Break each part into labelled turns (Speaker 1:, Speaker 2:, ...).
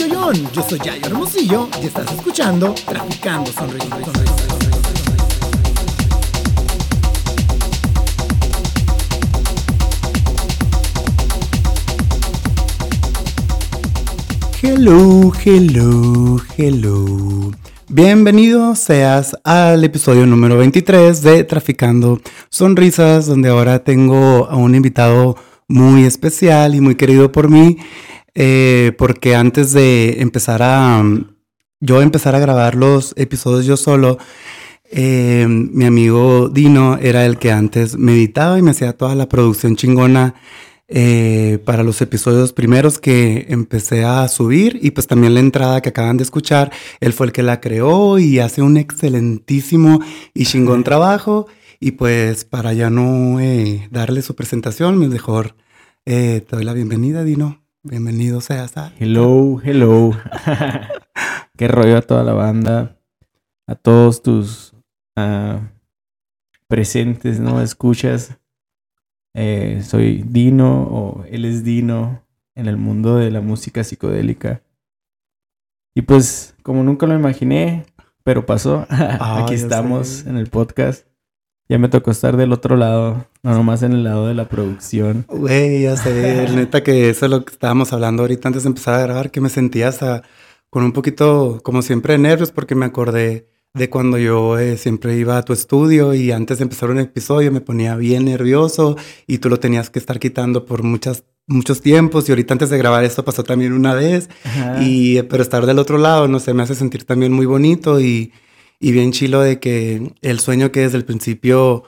Speaker 1: Yo soy Yayo Hermosillo y estás escuchando Traficando Sonrisas. Hello, hello, hello. Bienvenido seas al episodio número 23 de Traficando Sonrisas, donde ahora tengo a un invitado muy especial y muy querido por mí, eh, porque antes de empezar a yo empezar a grabar los episodios yo solo, eh, mi amigo Dino era el que antes me editaba y me hacía toda la producción chingona eh, para los episodios primeros que empecé a subir y pues también la entrada que acaban de escuchar, él fue el que la creó y hace un excelentísimo y chingón trabajo y pues para ya no eh, darle su presentación, mejor te doy la bienvenida, Dino. Bienvenido seas a...
Speaker 2: Hello, hello. Qué rollo a toda la banda, a todos tus uh, presentes, ¿no? Escuchas. Eh, soy Dino o él es Dino en el mundo de la música psicodélica. Y pues, como nunca lo imaginé, pero pasó,
Speaker 1: Ah,
Speaker 2: aquí estamos
Speaker 1: sé.
Speaker 2: en el podcast. Ya me tocó estar del otro lado, no nomás en el lado de la producción.
Speaker 1: Güey, ya sé, neta que eso es lo que estábamos hablando ahorita antes de empezar a grabar, que me sentía hasta con un poquito, como siempre, de nervios porque me acordé de cuando yo eh, siempre iba a tu estudio y antes de empezar un episodio me ponía bien nervioso y tú lo tenías que estar quitando por muchas, muchos tiempos y ahorita antes de grabar esto pasó también una vez
Speaker 2: Ajá.
Speaker 1: y eh, pero estar del otro lado, no sé, me hace sentir también muy bonito y, y bien chilo de que el sueño que desde el principio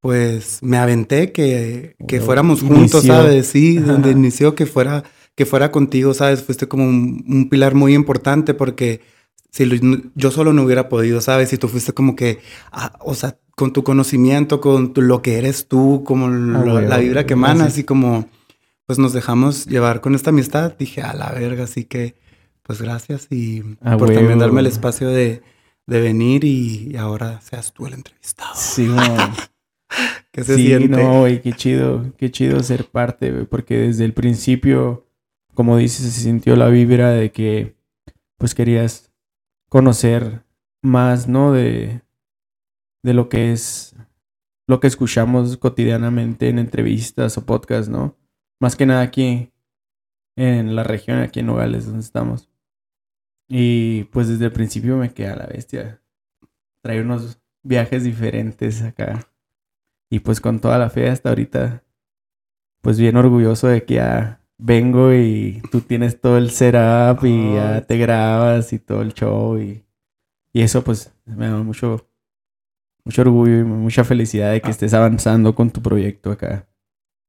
Speaker 1: pues me aventé que, que
Speaker 2: Bueno,
Speaker 1: fuéramos juntos,
Speaker 2: inició.
Speaker 1: ¿sabes? Sí, donde inició que fuera que fuera contigo, ¿sabes? Fuiste como un, un pilar muy importante porque si lo- yo solo no hubiera podido, ¿sabes? Y tú fuiste como que, ah, o sea, con tu conocimiento, con tu- lo que eres tú, como lo-
Speaker 2: güey,
Speaker 1: la vibra que emanas y como, pues nos dejamos llevar con esta amistad. Dije, a la verga, así que, pues gracias y
Speaker 2: Ah,
Speaker 1: por también darme el espacio de, de venir y, y ahora seas tú el entrevistado.
Speaker 2: Sí.
Speaker 1: ¿Qué se
Speaker 2: sí,
Speaker 1: siente?
Speaker 2: no, güey, qué chido, qué chido ser parte, güey, porque desde el principio, como dices, se sintió la vibra de que, pues querías conocer más, ¿no? De, de lo que es, lo que escuchamos cotidianamente en entrevistas o podcasts, ¿no? Más que nada aquí en la región, aquí en Nogales, donde estamos. Y pues desde el principio me quedé a la bestia. Trae unos viajes diferentes acá. Y pues con toda la fe hasta ahorita, pues bien orgulloso de que ya vengo y tú tienes todo el setup y ya te grabas y todo el show y, y eso pues me da mucho, mucho orgullo y mucha felicidad de que
Speaker 1: Ah.
Speaker 2: estés avanzando con tu proyecto acá.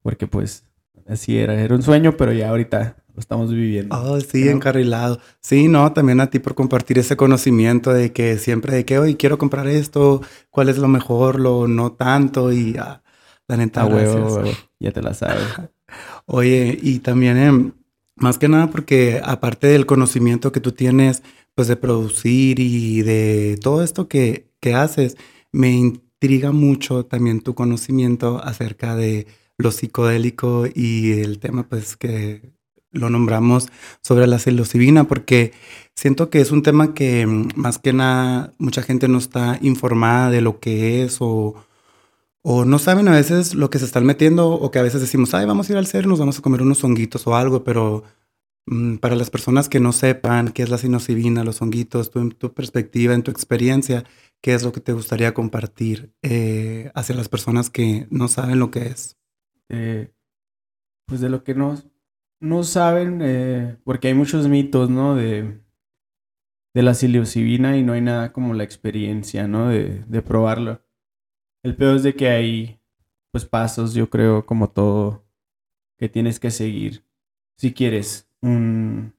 Speaker 2: Porque pues así era, era un sueño, pero ya ahorita lo estamos viviendo.
Speaker 1: Oh, sí, encarrilado. Sí, no, también a ti por compartir ese conocimiento de que siempre de que, hoy quiero comprar esto, cuál es lo mejor, lo no tanto y ah, la neta,
Speaker 2: Ah, huevo,
Speaker 1: gracias.
Speaker 2: huevo, ya te la sabes.
Speaker 1: Oye, y también, em, más que nada porque aparte del conocimiento que tú tienes, pues de producir y de todo esto que, que haces, me intriga mucho también tu conocimiento acerca de lo psicodélico y el tema, pues que lo nombramos sobre la psilocibina, porque siento que es un tema que mm, más que nada mucha gente no está informada de lo que es o, o no saben a veces lo que se están metiendo o que a veces decimos, ay, vamos a ir al cerro, nos vamos a comer unos honguitos o algo, pero mm, para las personas que no sepan qué es la psilocibina, los honguitos, tú en tu perspectiva, en tu experiencia, ¿qué es lo que te gustaría compartir eh, hacia las personas que no saben lo que es?
Speaker 2: eh, pues de lo que no, no saben, eh, porque hay muchos mitos, ¿no? De, de la psilocibina y no hay nada como la experiencia, ¿no? De, de probarlo. El peor es de que hay, pues, pasos, yo creo, como todo, que tienes que seguir si quieres un,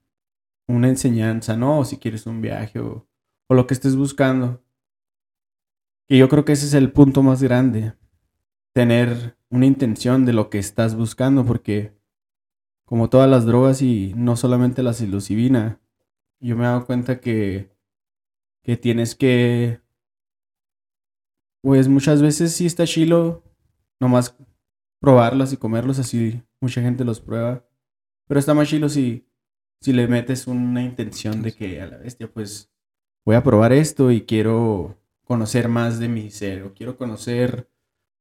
Speaker 2: una enseñanza, ¿no? O si quieres un viaje o, o lo que estés buscando. Y yo creo que ese es el punto más grande. Tener una intención de lo que estás buscando, porque como todas las drogas y no solamente la psilocibina, yo me he dado cuenta que, que tienes que, pues muchas veces sí está chilo, nomás probarlas y comerlos así, mucha gente los prueba, pero está más chilo si, si le metes una intención de que a la bestia, pues voy a probar esto y quiero conocer más de mi ser, o quiero conocer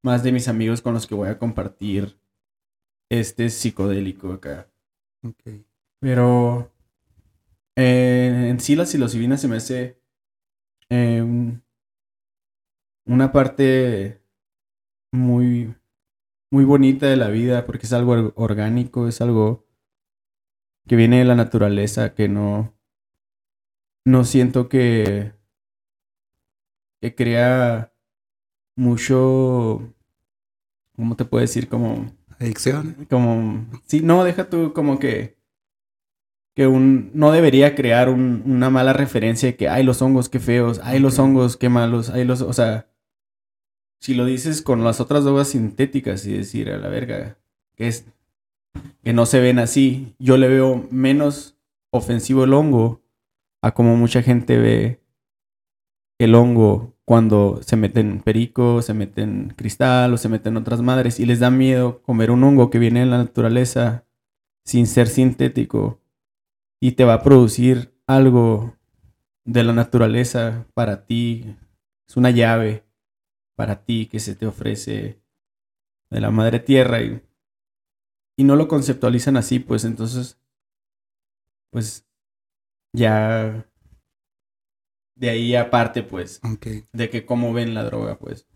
Speaker 2: más de mis amigos con los que voy a compartir este psicodélico acá. Pero eh, en sí la psilocibina se me hace eh, una parte muy, muy bonita de la vida porque es algo orgánico, es algo que viene de la naturaleza, que no, no siento que, que crea mucho, ¿cómo te puedo decir? Como...
Speaker 1: Adicción.
Speaker 2: Como, sí, no, deja tú como que que un, no debería crear una mala referencia de que, hay los hongos, qué feos, hay los hongos, qué malos, hay los, o sea, si lo dices con las otras drogas sintéticas y decir a la verga, que es, que no se ven así, yo le veo menos ofensivo el hongo a como mucha gente ve el hongo cuando se meten perico, se meten cristal o se meten otras madres y les da miedo comer un hongo que viene de la naturaleza sin ser sintético y te va a producir algo de la naturaleza para ti. Es una llave para ti que se te ofrece de la madre tierra y, y no lo conceptualizan así, pues entonces, pues ya de ahí aparte, pues, de que cómo ven la droga, pues.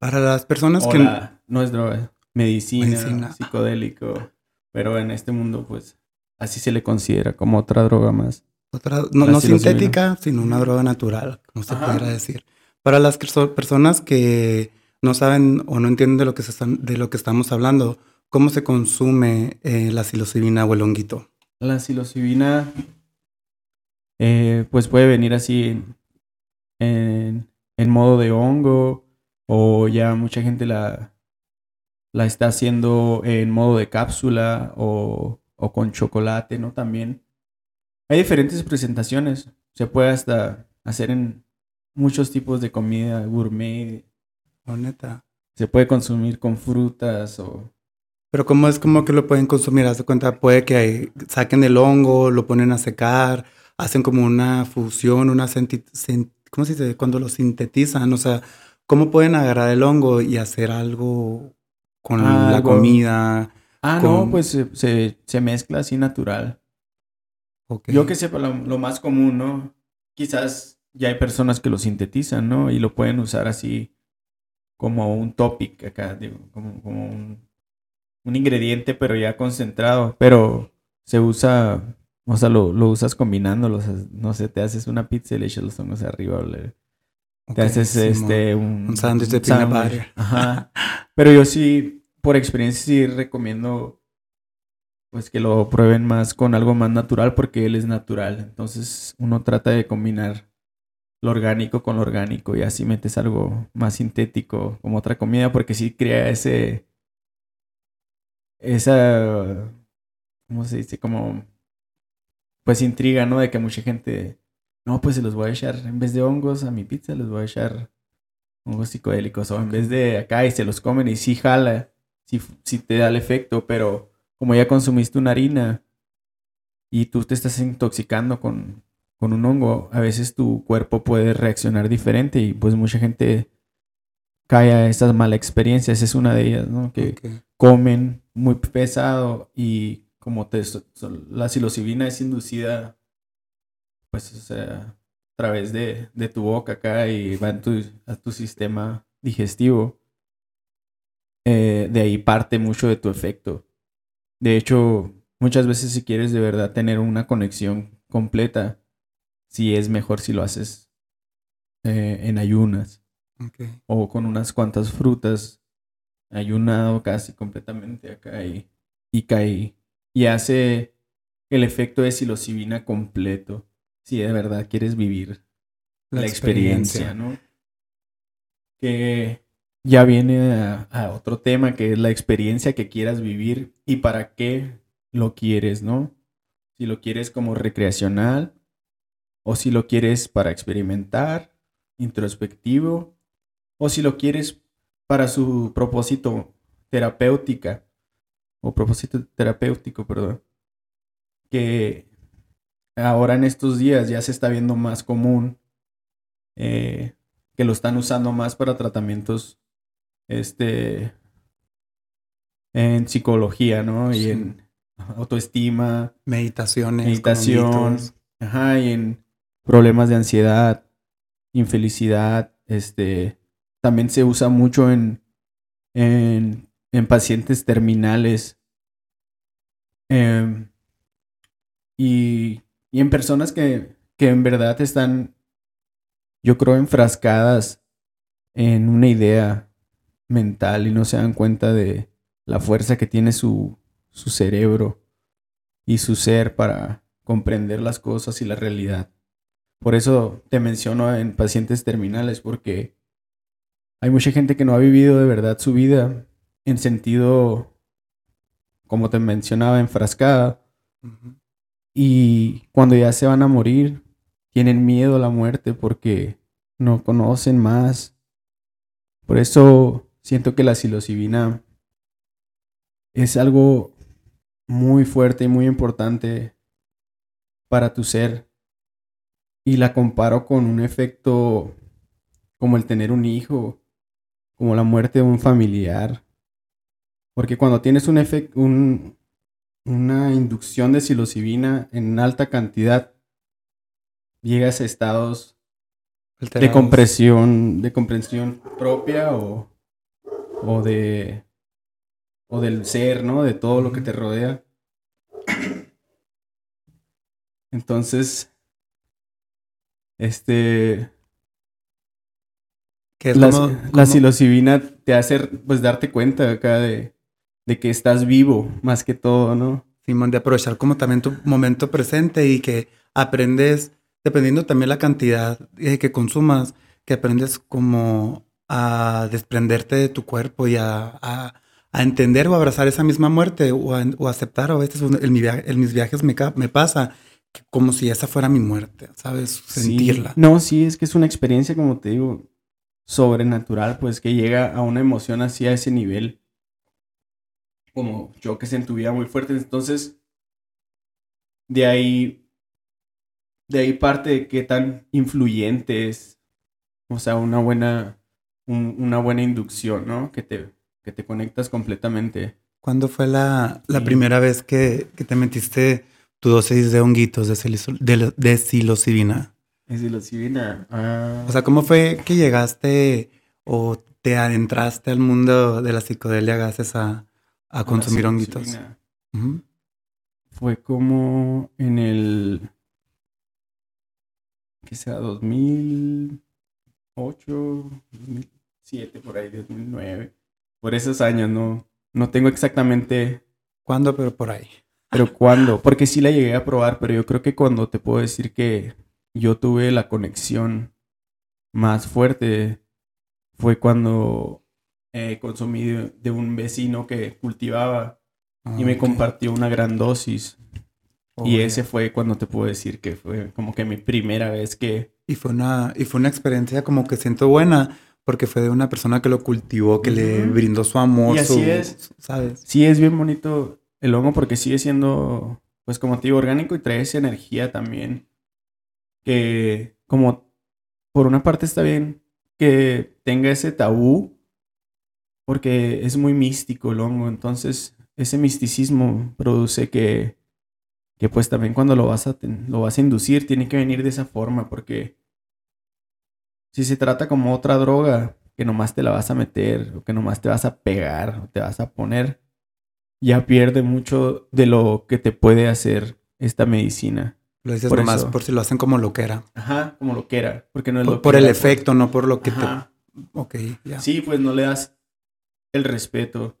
Speaker 1: Para las personas que...
Speaker 2: no es droga, medicina, medicina, psicodélico, pero en este mundo, pues, Así se le considera como otra droga más.
Speaker 1: Otra, no, sintética, sino una droga natural, como se podría decir. Para las personas que no saben o no entienden de lo que, se están, de lo que estamos hablando, ¿cómo se consume eh, la psilocibina o el honguito?
Speaker 2: La psilocibina, eh, pues puede venir así en, en, modo de hongo o ya mucha gente la, la está haciendo en modo de cápsula o o con chocolate, ¿no? También. Hay diferentes presentaciones. Se puede hasta hacer en muchos tipos de comida gourmet.
Speaker 1: Oh, neta.
Speaker 2: Se puede consumir con frutas o...
Speaker 1: Pero ¿cómo es como que lo pueden consumir? Haz de cuenta, puede que saquen el hongo, lo ponen a secar, hacen como una fusión, una... ¿Cómo se dice? Cuando lo sintetizan, o sea, ¿cómo pueden agarrar el hongo y hacer algo con la comida?
Speaker 2: Ah, no, pues se, mezcla así natural. Yo que sepa, lo, más común, ¿no? Quizás ya hay personas que lo sintetizan, ¿no? Y lo pueden usar así como un topic acá, digo, como, un, ingrediente, pero ya concentrado. Pero se usa, o sea, lo, usas combinándolo. no sé, te haces una pizza y le echas los hongos arriba. te haces este, un,
Speaker 1: un sándwich de peanut butter.
Speaker 2: Ajá. Pero yo sí, por experiencia sí recomiendo pues que lo prueben más con algo más natural porque él es natural. Entonces uno trata de combinar lo orgánico con lo orgánico y así metes algo más sintético como otra comida porque sí crea ese esa ¿cómo se dice? como pues intriga, ¿no? De que mucha gente no, pues se los voy a echar en vez de hongos a mi pizza les voy a echar hongos psicodélicos o en vez de acá y se los comen y sí jala si, te da el efecto, pero como ya consumiste una harina y tú te estás intoxicando con, un hongo, a veces tu cuerpo puede reaccionar diferente y pues mucha gente cae a esas malas experiencias. Es una de ellas, ¿no? Que comen muy pesado y como te, la psilocibina es inducida, pues, o sea, a través de, tu boca acá y va tu, a tu sistema digestivo. Eh, de ahí parte mucho de tu efecto. De hecho, muchas veces si quieres de verdad tener una conexión completa, sí es mejor si lo haces eh, en ayunas. O con unas cuantas frutas, ayunado casi completamente acá y, y cae. Y hace el efecto de psilocibina completo. Si de verdad quieres vivir la, experiencia, ¿no? Que ya viene a, otro tema que es la experiencia que quieras vivir y para qué lo quieres, ¿no? Si lo quieres como recreacional o si lo quieres para experimentar, introspectivo, o si lo quieres para su propósito terapéutica o propósito terapéutico, perdón. Que ahora en estos días ya se está viendo más común eh, que lo están usando más para tratamientos este en psicología, ¿no? Y en autoestima,
Speaker 1: meditaciones,
Speaker 2: meditación, ajá, y en problemas de ansiedad, infelicidad, este también se usa mucho en en, en pacientes terminales em, y, y en personas que, que en verdad están yo creo, enfrascadas en una idea mental y no se dan cuenta de la fuerza que tiene su, su cerebro y su ser para comprender las cosas y la realidad. Por eso te menciono en pacientes terminales, porque hay mucha gente que no ha vivido de verdad su vida en sentido, como te mencionaba, enfrascada. Y cuando ya se van a morir, tienen miedo a la muerte porque no conocen más. Por eso siento que la psilocibina es algo muy fuerte y muy importante para tu ser. Y la comparo con un efecto como el tener un hijo, como la muerte de un familiar. Porque cuando tienes un efecto, un, una inducción de psilocibina en alta cantidad, llegas a estados de compresión, de comprensión propia o, o de o del ser, ¿no? De todo lo que te rodea. Entonces, este, la, la psilocibina te hace, pues, darte cuenta acá de, de que estás vivo, más que todo, ¿no?
Speaker 1: Simón, de aprovechar como también tu momento presente y que aprendes dependiendo también la cantidad eh, que consumas, que aprendes como a desprenderte de tu cuerpo y a, a, entender o abrazar esa misma muerte o, o aceptar. A veces en, mis viajes me, me pasa como si esa fuera mi muerte, ¿sabes? Sentirla.
Speaker 2: No, sí, es que es una experiencia, como te digo, sobrenatural, pues que llega a una emoción así a ese nivel. Como choques en tu vida muy fuertes. Entonces, de ahí de ahí parte de qué tan influyente es, o sea, una buena, una buena inducción, ¿no? Que te, que te conectas completamente.
Speaker 1: ¿Cuándo fue la, la primera vez que, que, te metiste tu dosis de honguitos de, de, de psilocibina?
Speaker 2: De psilocibina. Ah.
Speaker 1: O sea, ¿cómo fue que llegaste o te adentraste al mundo de la psicodelia gracias a, a consumir honguitos?
Speaker 2: Fue como en el que sea 2008, 2007, por ahí, 2009. Por esos años, no, no tengo exactamente...
Speaker 1: ¿Cuándo? Pero por ahí.
Speaker 2: Pero cuándo, porque sí la llegué a probar, pero yo creo que cuando te puedo decir que yo tuve la conexión más fuerte fue cuando eh, consumí de, un vecino que cultivaba y me compartió una gran dosis y ese fue cuando te puedo decir que fue como que mi primera vez que...
Speaker 1: Y fue una, y fue una experiencia como que siento buena, porque fue de una persona que lo cultivó, que le brindó su amor,
Speaker 2: y así es, ¿sabes? Sí, es bien bonito el hongo porque sigue siendo, pues como te digo, orgánico y trae esa energía también. Que como por una parte está bien que tenga ese tabú, porque es muy místico el hongo, entonces ese misticismo produce que que pues también cuando lo vas a, lo vas a inducir tiene que venir de esa forma porque si se trata como otra droga que nomás te la vas a meter o que nomás te vas a pegar o te vas a poner, ya pierde mucho de lo que te puede hacer esta medicina.
Speaker 1: Lo dices por nomás por si lo hacen como lo que era.
Speaker 2: Ajá, como lo que era. Porque no
Speaker 1: es
Speaker 2: por,
Speaker 1: lo por el efecto, no por lo que te... Ok,
Speaker 2: ya. Sí, pues no le das el respeto.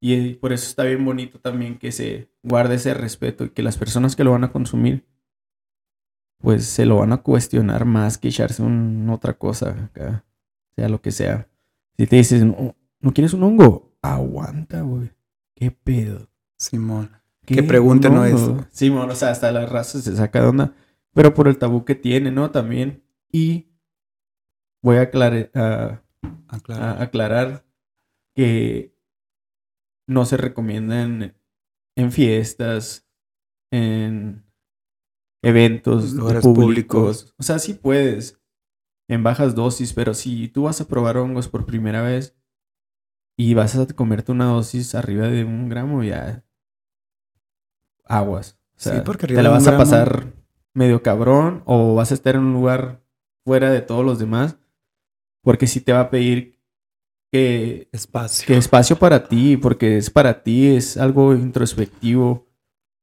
Speaker 2: Y por eso está bien bonito también que se guarde ese respeto y que las personas que lo van a consumir, pues se lo van a cuestionar más que echarse un, otra cosa acá, sea lo que sea. Si te dices, no, quieres un hongo? Aguanta, güey. ¿Qué pedo?
Speaker 1: Simón. ¿Qué que pregunte no eso.
Speaker 2: Simón, o sea, hasta la raza se saca de onda. Pero por el tabú que tiene, ¿no? También. Y voy a, aclarar, a aclarar que no se recomienda en, fiestas, en, eventos
Speaker 1: Lugares
Speaker 2: públicos.
Speaker 1: públicos.
Speaker 2: O sea, sí puedes en bajas dosis, pero si tú vas a probar hongos por primera vez y vas a comerte una dosis arriba de un gramo, ya aguas. O sea,
Speaker 1: Sí, porque
Speaker 2: te la vas a pasar medio cabrón o vas a estar en un lugar fuera de todos los demás porque sí te va a pedir que
Speaker 1: Espacio.
Speaker 2: que espacio para ti, porque es para ti, es algo introspectivo.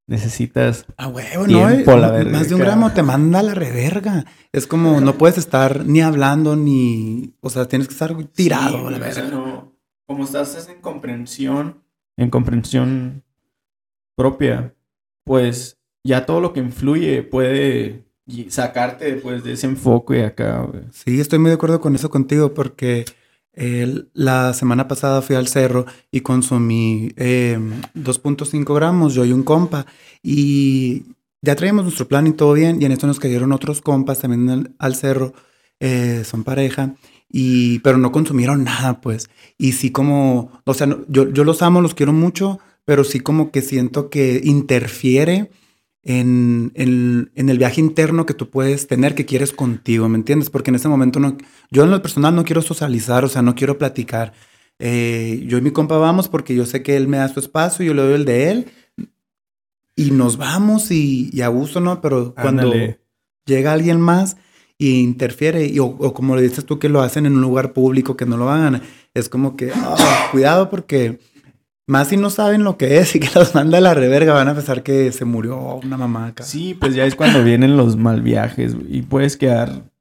Speaker 2: Necesitas.
Speaker 1: Ah, huevo,
Speaker 2: Tiempo,
Speaker 1: no,
Speaker 2: la verga,
Speaker 1: más de un
Speaker 2: cara.
Speaker 1: gramo te manda a la reverga. Es como no puedes estar ni hablando ni, o sea, tienes que estar tirado
Speaker 2: Sí,
Speaker 1: a la
Speaker 2: o sea,
Speaker 1: verga.
Speaker 2: no- como estás en comprensión, en comprensión propia, pues ya todo lo que influye puede sacarte pues, de ese enfoque acá. güey.
Speaker 1: Sí, estoy muy de acuerdo con eso contigo porque la semana pasada fui al cerro y consumí eh, 2.5 gramos, yo y un compa, y ya traíamos nuestro plan y todo bien, y en esto nos cayeron otros compas también al, al cerro, eh, son pareja, y, pero no consumieron nada, pues, y sí como, o sea, no- yo, yo los amo, los quiero mucho, pero sí como que siento que interfiere en, en- en el viaje interno que tú puedes tener, que quieres contigo, ¿me entiendes? Porque en ese momento no, yo en lo personal no quiero socializar, o sea, no quiero platicar. Eh, yo y mi compa vamos porque yo sé que él me da su espacio, yo le doy el de él, y nos vamos y, y a gusto, ¿no? Pero cuando
Speaker 2: Ándale.
Speaker 1: llega alguien más y interfiere, y, o, o como le dices tú que lo hacen en un lugar público, que no lo hagan, es como que, ah, cuidado porque más si no saben lo que es y que los manda a la reverga, van a pensar que se murió una mamá acá.
Speaker 2: Sí, pues ya es cuando vienen los mal viajes y puedes quedar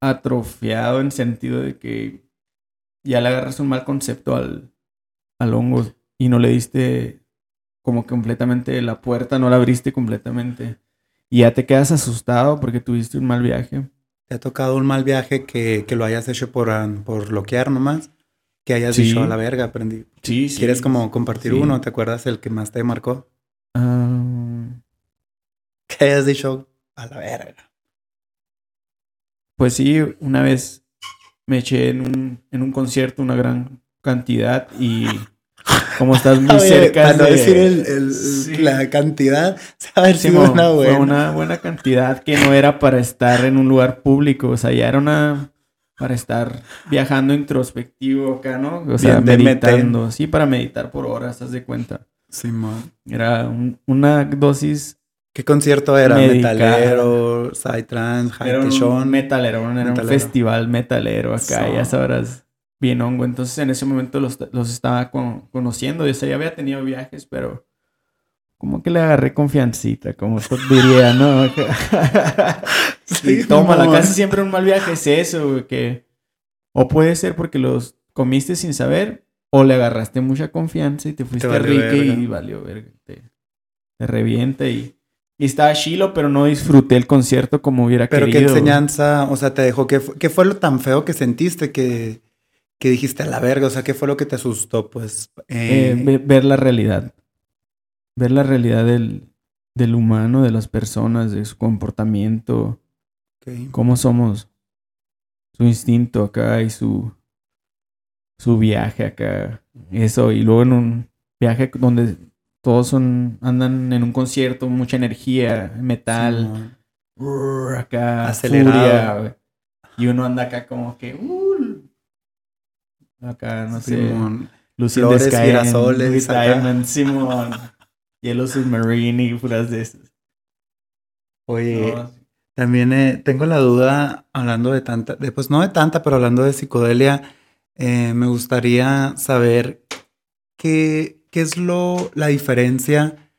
Speaker 2: atrofiado en sentido de que ya le agarras un mal concepto al, al hongo y no le diste como completamente la puerta, no la abriste completamente. Y ya te quedas asustado porque tuviste un mal viaje.
Speaker 1: ¿Te ha tocado un mal viaje que, que lo hayas hecho por, por bloquear nomás? Que hayas
Speaker 2: Sí.
Speaker 1: dicho a la verga, aprendí.
Speaker 2: Sí,
Speaker 1: ¿Quieres como compartir
Speaker 2: Sí.
Speaker 1: uno? ¿Te acuerdas el que más te marcó?
Speaker 2: Ah,
Speaker 1: Que hayas dicho a la verga.
Speaker 2: Pues sí, una vez me eché en un, en un concierto una gran cantidad y como estás muy
Speaker 1: ver,
Speaker 2: cerca
Speaker 1: para no
Speaker 2: de-
Speaker 1: decir el- el-
Speaker 2: Sí.
Speaker 1: la cantidad, saber si una
Speaker 2: fue
Speaker 1: buena.
Speaker 2: una buena cantidad que no era para estar en un lugar público, o sea, ya era una para estar viajando introspectivo acá, ¿no? O sea,
Speaker 1: Bien
Speaker 2: meditando, sí, para meditar por horas, haz de cuenta.
Speaker 1: Simón.
Speaker 2: Era un- una dosis,
Speaker 1: ¿Qué concierto era?
Speaker 2: Medicada.
Speaker 1: Metalero, Psytrance,
Speaker 2: un
Speaker 1: High
Speaker 2: metalero, era un
Speaker 1: Metalero.
Speaker 2: festival metalero acá,
Speaker 1: So.
Speaker 2: ya sabrás, bien hongo. Entonces en ese momento los, los estaba con- conociendo, yo ya había tenido viajes, pero como que le agarré confiancita, como diría, ¿no? y tómala, casi siempre un mal viaje es eso, güey, que o puede ser porque los comiste sin saber o le agarraste mucha confianza y te fuiste
Speaker 1: valió
Speaker 2: rique y
Speaker 1: verga.
Speaker 2: valió verga, te, te revienta y, y estaba chilo, pero no disfruté el concierto como hubiera
Speaker 1: Pero qué
Speaker 2: querido.
Speaker 1: enseñanza, o sea, te dejó, ¿qué, qué fue lo tan feo que sentiste que, que dijiste a la verga? O sea, ¿qué fue lo que te asustó? Pues,
Speaker 2: Eh,
Speaker 1: eh,
Speaker 2: ve- ver la realidad. Ver la realidad del, del humano, de las personas, de su comportamiento, cómo somos, su instinto acá y su, su viaje acá. Eso, y luego en un viaje donde todos son, andan en un concierto, mucha energía, metal, acá, furia, güey. y uno anda acá como que, uh, acá, no sé.
Speaker 1: Flores,
Speaker 2: Sky
Speaker 1: girasoles.
Speaker 2: Diamond, Simón. Yellow Submarine y puras de esas.
Speaker 1: Oye,
Speaker 2: No,
Speaker 1: también eh, tengo la duda, hablando de tanta, pues no de tanta, pero hablando de psicodelia, eh, me gustaría saber qué, qué es lo, la diferencia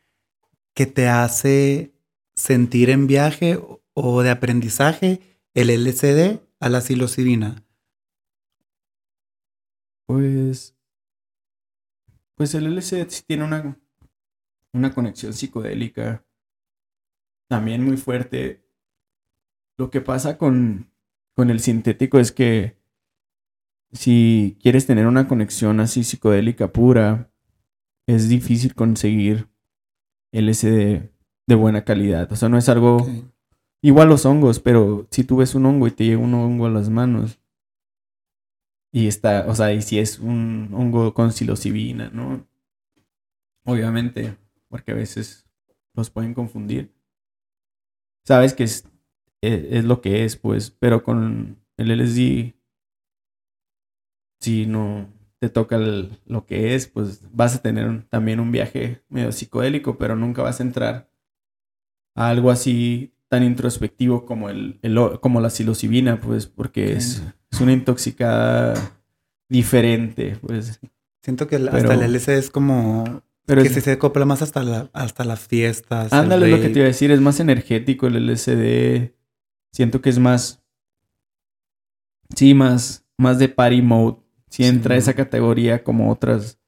Speaker 1: que te hace sentir en viaje o- de aprendizaje el LCD a la psilocibina.
Speaker 2: Pues. Pues el sí tiene una, una conexión psicodélica también muy fuerte. Lo que pasa con, con el sintético es que si quieres tener una conexión así psicodélica pura, es difícil conseguir LSD de buena calidad. O sea, no es algo.
Speaker 1: Ok.
Speaker 2: Igual los hongos, pero si tú ves un hongo y te llega un hongo a las manos y está, o sea, y si es un hongo con psilocibina, ¿no? Obviamente, porque a veces los pueden confundir. sabes que es, es, es lo que es, pues, pero con el LSD, si no te toca el- lo que es, pues vas a tener un- también un viaje medio psicodélico, pero nunca vas a entrar a algo así tan introspectivo como, el, como la psilocibina, pues, porque es, es una intoxicada diferente, pues.
Speaker 1: Siento que el-
Speaker 2: Pero-
Speaker 1: hasta el LSD es como
Speaker 2: Pero
Speaker 1: que
Speaker 2: es-
Speaker 1: si se acopla más hasta, la, hasta las fiestas.
Speaker 2: Ándale, lo que te iba a decir, es más energético el LSD. Siento que es más. Sí, más, más de party mode. Si
Speaker 1: Sí,
Speaker 2: entra esa categoría como otras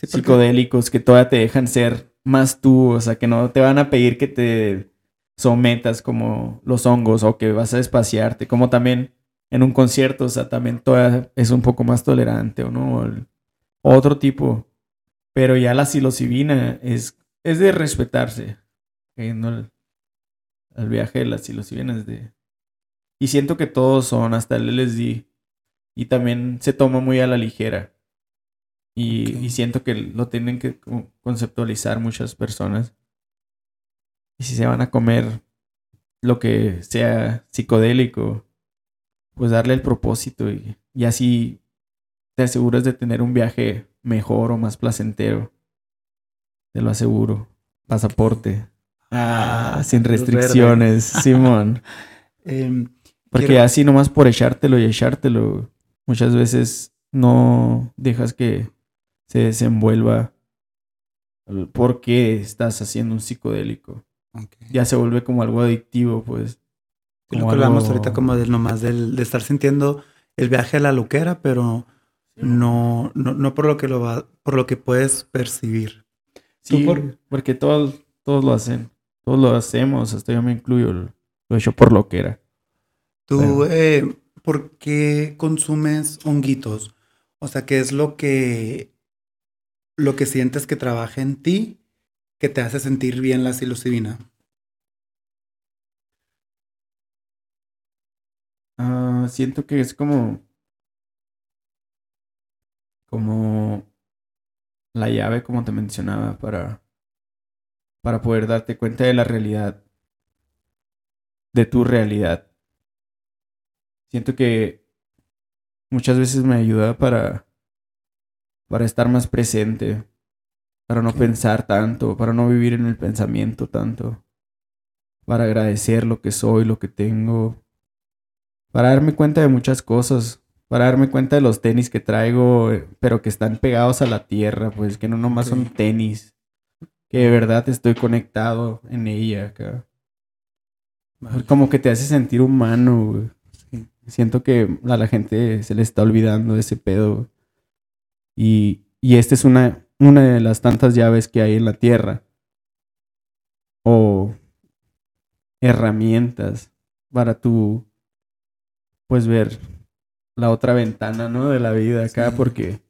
Speaker 1: Sí,
Speaker 2: psicodélicos que todavía te dejan ser más tú. O sea, que no te van a pedir que te sometas como los hongos o que vas a espaciarte. Como también en un concierto, o sea, también todavía es un poco más tolerante, ¿o no? El- otro tipo. Pero ya la psilocibina es, es de respetarse. No el viaje de la psilocibina es de... Y siento que todos son, hasta el LSD. Y también se toma muy a la ligera. Y, y siento que lo tienen que co- conceptualizar muchas personas. Y si se van a comer lo que sea psicodélico, pues darle el propósito y, y así te aseguras de tener un viaje mejor o más placentero. Te lo aseguro. Pasaporte. Ah, sin
Speaker 1: luz verde.
Speaker 2: restricciones, Simón.
Speaker 1: Em,
Speaker 2: Porque
Speaker 1: Quiero-
Speaker 2: así nomás por echártelo y echártelo, muchas veces no dejas que se desenvuelva el por qué estás haciendo un psicodélico. Ya se vuelve como algo adictivo, pues.
Speaker 1: Sí, lo
Speaker 2: como
Speaker 1: que hablamos
Speaker 2: algo-
Speaker 1: ahorita como del nomás del, de estar sintiendo el viaje a la loquera, pero no, no, no por lo que lo va, por lo que puedes percibir. ¿Tú
Speaker 2: Sí,
Speaker 1: por-
Speaker 2: porque todos, todos lo hacen. Todos lo hacemos, hasta yo me incluyo. Lo he hecho por lo que era.
Speaker 1: ¿Tú eh, por qué consumes honguitos? O sea, ¿qué es lo que lo que sientes que trabaja en ti que te hace sentir bien la psilocibina?
Speaker 2: Ah, siento que es como. Como la llave, como te mencionaba, para, para poder darte cuenta de la realidad. De tu realidad. Siento que muchas veces me ayuda para, para estar más presente, para no pensar tanto, para no vivir en el pensamiento tanto, para agradecer lo que soy, lo que tengo, para darme cuenta de muchas cosas, para darme cuenta de los tenis que traigo, eh, pero que están pegados a la tierra, pues que no nomás son tenis, que de verdad estoy conectado en ella acá. Como que te hace sentir humano, güey.
Speaker 1: Sí.
Speaker 2: Siento que a la gente se le está olvidando ese pedo. Y, y esta es una, una de las tantas llaves que hay en la tierra. O herramientas para tú, pues ver la otra ventana, ¿no? De la vida acá,
Speaker 1: Sí.
Speaker 2: porque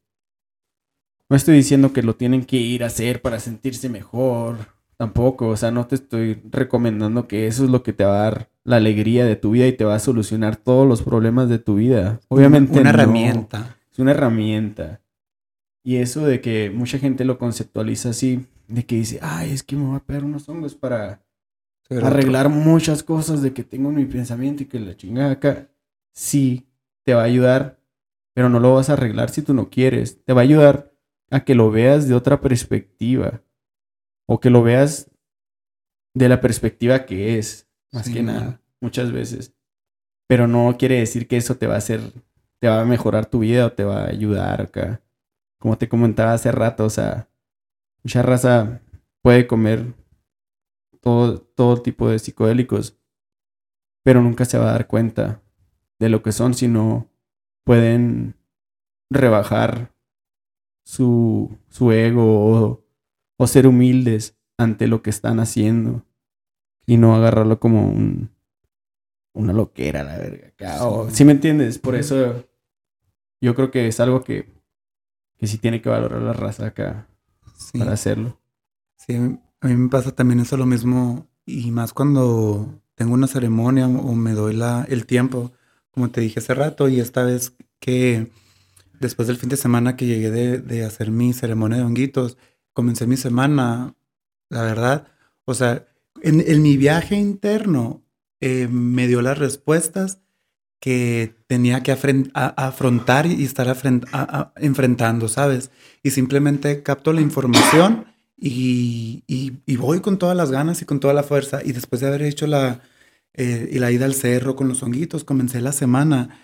Speaker 2: no estoy diciendo que lo tienen que ir a hacer para sentirse mejor. Tampoco, o sea, no te estoy recomendando que eso es lo que te va a dar la alegría de tu vida y te va a solucionar todos los problemas de tu vida. Obviamente
Speaker 1: Una
Speaker 2: no.
Speaker 1: herramienta.
Speaker 2: Es una herramienta. Y eso de que mucha gente lo conceptualiza así, de que dice, ay, es que me voy a pegar unos hongos para
Speaker 1: Pero
Speaker 2: arreglar muchas cosas de que tengo mi pensamiento y que la chingada acá. Sí, te va a ayudar, pero no lo vas a arreglar si tú no quieres. Te va a ayudar a que lo veas de otra perspectiva. O que lo veas de la perspectiva que es, más
Speaker 1: Sí,
Speaker 2: que
Speaker 1: man.
Speaker 2: nada, muchas veces. Pero no quiere decir que eso te va a hacer, te va a mejorar tu vida o te va a ayudar acá. Como te comentaba hace rato, o sea, mucha raza puede comer todo, todo tipo de psicodélicos, pero nunca se va a dar cuenta de lo que son, sino pueden rebajar su, su ego o, o ser humildes ante lo que están haciendo y no agarrarlo como un, una loquera, la verga.
Speaker 1: Sí.
Speaker 2: ¿Sí me entiendes? Por eso yo creo que es algo que, que sí tiene que valorar la raza acá
Speaker 1: sí.
Speaker 2: para hacerlo.
Speaker 1: Sí, a mí me pasa también eso lo mismo y más cuando tengo una ceremonia o me doy la, el tiempo, como te dije hace rato, y esta vez que después del fin de semana que llegué de, de hacer mi ceremonia de honguitos, comencé mi semana, la verdad, o sea, en, mi viaje interno eh, me dio las respuestas que tenía que afrontar y estar enfrentando, ¿sabes? Y simplemente capto la información y, voy con todas las ganas y con toda la fuerza. Y después de haber hecho la, eh, la ida al cerro con los honguitos, comencé la semana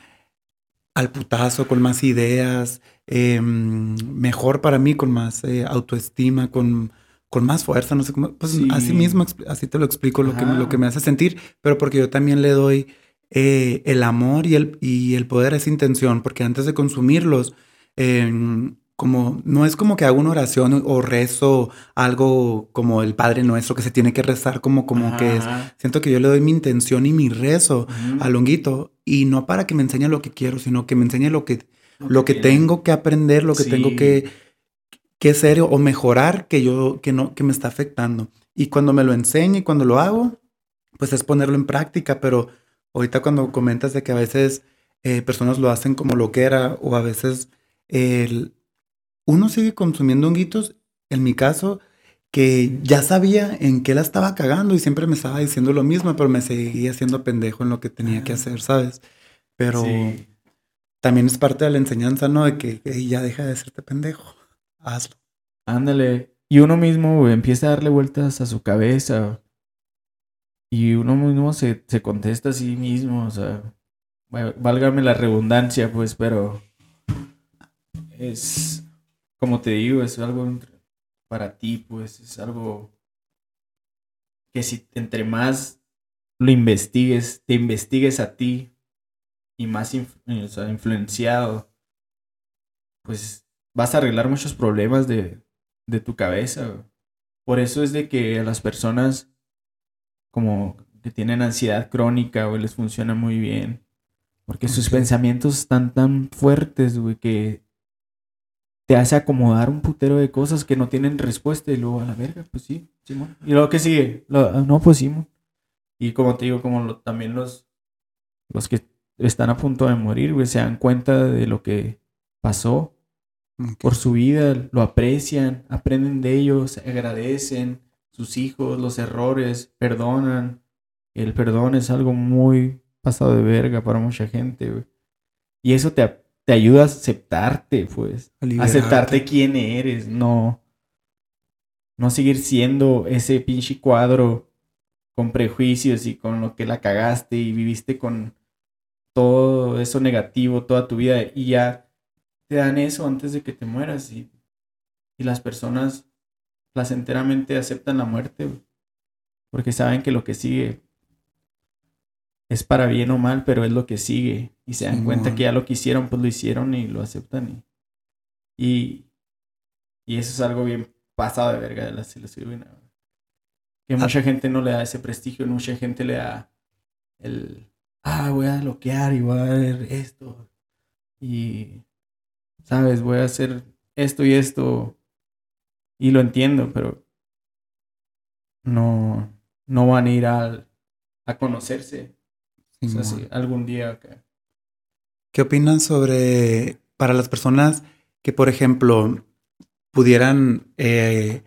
Speaker 1: al putazo, con más ideas, em, mejor para mí, con más eh, autoestima, con, con más fuerza, no sé cómo, pues así mismo, así te lo explico, lo que, lo que me hace sentir, pero porque yo también le doy eh, el amor y el, y el poder a esa intención, porque antes de consumirlos, em, como no es como que hago una oración o rezo algo como el Padre Nuestro que se tiene que rezar como como que es. Siento que yo le doy mi intención y mi rezo al honguito y no para que me enseñe lo que quiero, sino que me enseñe lo que lo que, tengo que aprender, lo que tengo que que ser o mejorar que yo que no que me está afectando. Y cuando me lo enseñe y cuando lo hago, pues es ponerlo en práctica, pero ahorita cuando comentas de que a veces eh, personas lo hacen como lo que era o a veces el uno sigue consumiendo honguitos, en mi caso, que ya sabía en qué la estaba cagando y siempre me estaba diciendo lo mismo, pero me seguía haciendo pendejo en lo que tenía que hacer, ¿sabes? Pero también es parte de la enseñanza, ¿no? De que ya deja de serte pendejo, hazlo.
Speaker 2: Ándale. Y uno mismo empieza a darle vueltas a su cabeza. Y uno mismo se, se contesta a sí mismo, o sea, válgame la redundancia, pues, pero es como te digo, es algo para ti, pues es algo que si entre más lo investigues, te investigues a ti y más influenciado, pues vas a arreglar muchos problemas de, de tu cabeza. Por eso es de que a las personas como que tienen ansiedad crónica, o les funciona muy bien. Porque sus pensamientos están tan fuertes, güey, que te hace acomodar un putero de cosas que no tienen respuesta y luego a la verga, pues sí, Simón. Y luego que sigue, ah, no, pues Simón. Y como te digo, como también los, los que están a punto de morir, güey, se dan cuenta de lo que pasó por su vida, lo aprecian, aprenden de ellos, agradecen sus hijos, los errores, perdonan. El perdón es algo muy pasado de verga para mucha gente, güey. Y eso te, te ayuda a aceptarte, pues. A aceptarte quién eres, no. No seguir siendo ese pinche cuadro con prejuicios y con lo que la cagaste y viviste con todo eso negativo toda tu vida y ya te dan eso antes de que te mueras y, y las personas placenteramente aceptan la muerte porque saben que lo que sigue es para bien o mal, pero es lo que sigue. Y se dan cuenta que ya lo que hicieron, pues lo hicieron y lo aceptan. Y, y, eso es algo bien pasado de verga de la psilocibina. Que ah. mucha gente no le da ese prestigio, mucha gente le da el, ah, voy a bloquear y voy a ver esto. Y, sabes, voy a hacer esto y esto. Y lo entiendo, pero no, no van a ir a, a conocerse algún día.
Speaker 1: ¿Qué opinan sobre, para las personas que, por ejemplo, pudieran eh,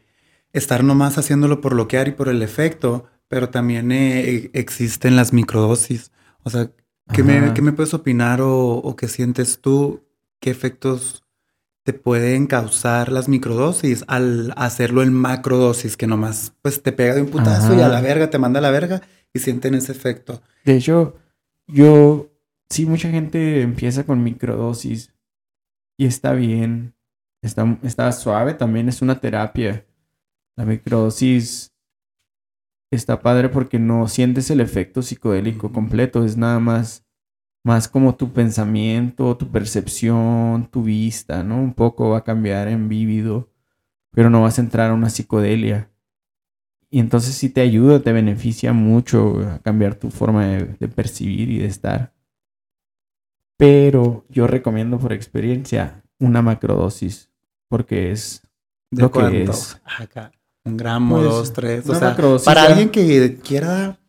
Speaker 1: estar nomás haciéndolo por bloquear y por el efecto, pero también eh, existen las microdosis? O sea, ¿qué me, ¿qué me, puedes opinar o, o qué sientes tú? ¿Qué efectos te pueden causar las microdosis al hacerlo en macrodosis, que nomás pues te pega de un putazo y a la verga, te manda a la verga y sienten ese efecto.
Speaker 2: De hecho, yo, sí, mucha gente empieza con microdosis y está bien, está, está suave, también es una terapia. La microdosis está padre porque no sientes el efecto psicodélico completo, es nada más, más como tu pensamiento, tu percepción, tu vista, ¿no? Un poco va a cambiar en vívido, pero no vas a entrar a una psicodelia. Y entonces sí te ayuda, te beneficia mucho a cambiar tu forma de, percibir y de estar. Pero yo recomiendo por experiencia una macrodosis, porque es lo que es.
Speaker 1: Acá, un gramo, pues, dos, tres. O sea, para alguien que quiera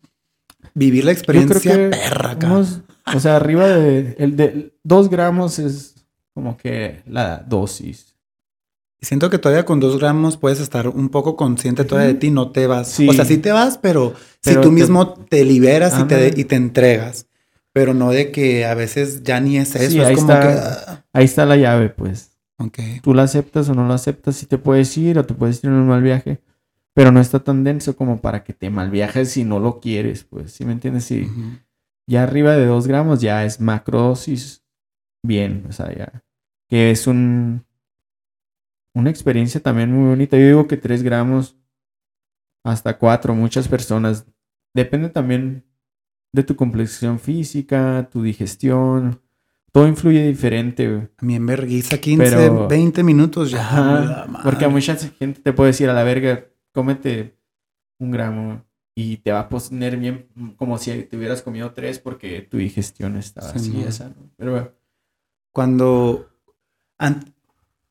Speaker 1: vivir la experiencia perra acá.
Speaker 2: o sea, arriba de, el de dos gramos es como que la dosis.
Speaker 1: Siento que todavía con dos gramos puedes estar un poco consciente todavía de ti, no te vas. O sea, sí te vas, pero, si tú mismo te liberas y te, y te entregas. Pero no de que a veces ya ni es eso.
Speaker 2: es
Speaker 1: como
Speaker 2: que. Ah. Ahí está la llave, pues. Okay. Tú la aceptas o no la aceptas, si te puedes ir o te puedes ir en un mal viaje. Pero no está tan denso como para que te mal viajes si no lo quieres, pues. ¿Sí me entiendes? Si ya arriba de dos gramos ya es macrodosis. Bien, o sea, ya. Que es un una experiencia también muy bonita. Yo digo que 3 gramos hasta 4, muchas personas. Depende también de tu complexión física, tu digestión. Todo influye diferente.
Speaker 1: A mí en vergüenza 15, 20 minutos
Speaker 2: ya. porque a mucha gente te puede decir a la verga, cómete un gramo y te va a poner bien como si te hubieras comido tres porque tu digestión está así, esa, Pero bueno.
Speaker 1: Cuando,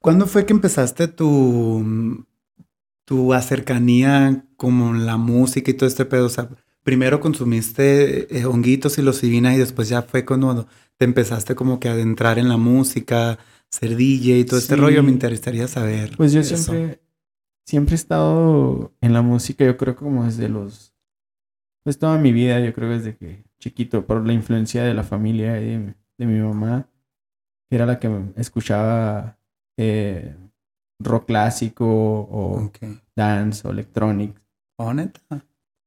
Speaker 1: ¿Cuándo fue que empezaste tu, tu acercanía con la música y todo este pedo? O sea, primero consumiste eh, honguitos y los y después ya fue cuando te empezaste como que a adentrar en la música, ser DJ y todo este rollo. Me interesaría saber.
Speaker 2: Pues yo siempre, siempre he estado en la música, yo creo como desde los, pues toda mi vida, yo creo desde que chiquito, por la influencia de la familia y de, de mi mamá, que era la que escuchaba eh, rock clásico o dance o electronic.
Speaker 1: Oh,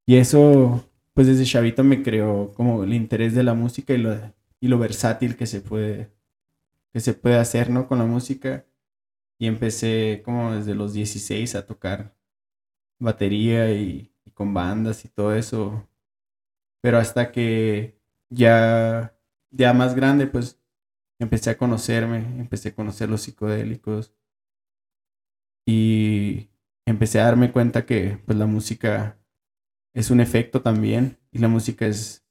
Speaker 2: y eso, pues desde chavito me creó como el interés de la música y lo, y lo versátil que se puede que se puede hacer, ¿no? Con la música. Y empecé como desde los 16 a tocar batería y, y con bandas y todo eso. Pero hasta que ya, ya más grande, pues empecé a conocerme, empecé a conocer los psicodélicos y empecé a darme cuenta que pues la música es un efecto también y la música es,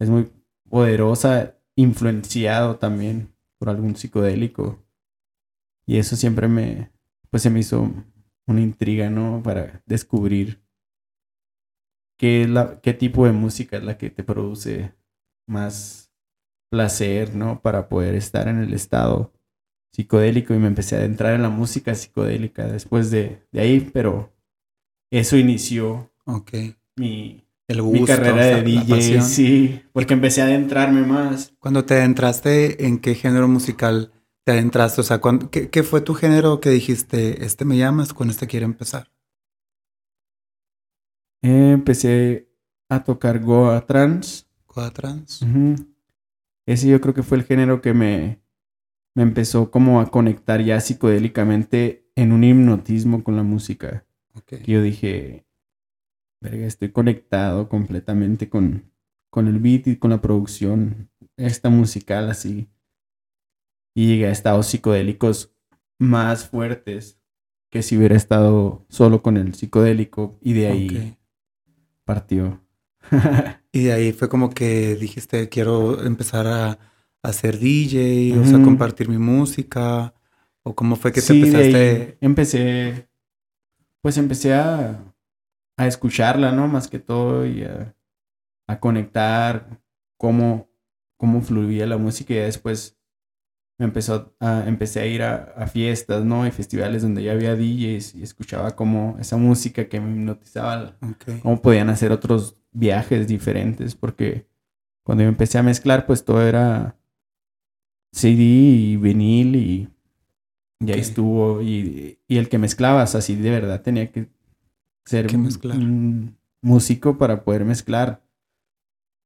Speaker 2: es muy poderosa, influenciado también por algún psicodélico y eso siempre me, pues se me hizo una intriga, ¿no? Para descubrir qué, la, qué tipo de música es la que te produce más placer, ¿no? Para poder estar en el estado psicodélico y me empecé a adentrar en la música psicodélica después de, ahí, pero eso inició mi, mi carrera de DJ, sí, porque empecé a adentrarme más.
Speaker 1: Cuando te adentraste, ¿en qué género musical te adentraste? O sea, qué, fue tu género que dijiste, este me llamas, con este quiero empezar?
Speaker 2: empecé a tocar Goa Trans.
Speaker 1: Goa Trans.
Speaker 2: Ese yo creo que fue el género que me, me empezó como a conectar ya psicodélicamente en un hipnotismo con la música. yo dije, verga, estoy conectado completamente con, con el beat y con la producción, esta musical así. Y llegué a estados psicodélicos más fuertes que si hubiera estado solo con el psicodélico y de ahí partió.
Speaker 1: y de ahí fue como que dijiste, quiero empezar a, hacer DJ, o sea, compartir mi música. ¿O cómo fue que te empezaste?
Speaker 2: empecé, pues empecé a, a, escucharla, ¿no? Más que todo y a, a conectar cómo, cómo fluía la música y después me empezó a, empecé a ir a, fiestas, ¿no? Y festivales donde ya había DJs y escuchaba como esa música que me hipnotizaba, cómo podían hacer otros viajes diferentes, porque cuando yo empecé a mezclar, pues todo era CD y vinil y, ya estuvo. Y, el que mezclabas así de verdad tenía que ser un, músico para poder mezclar.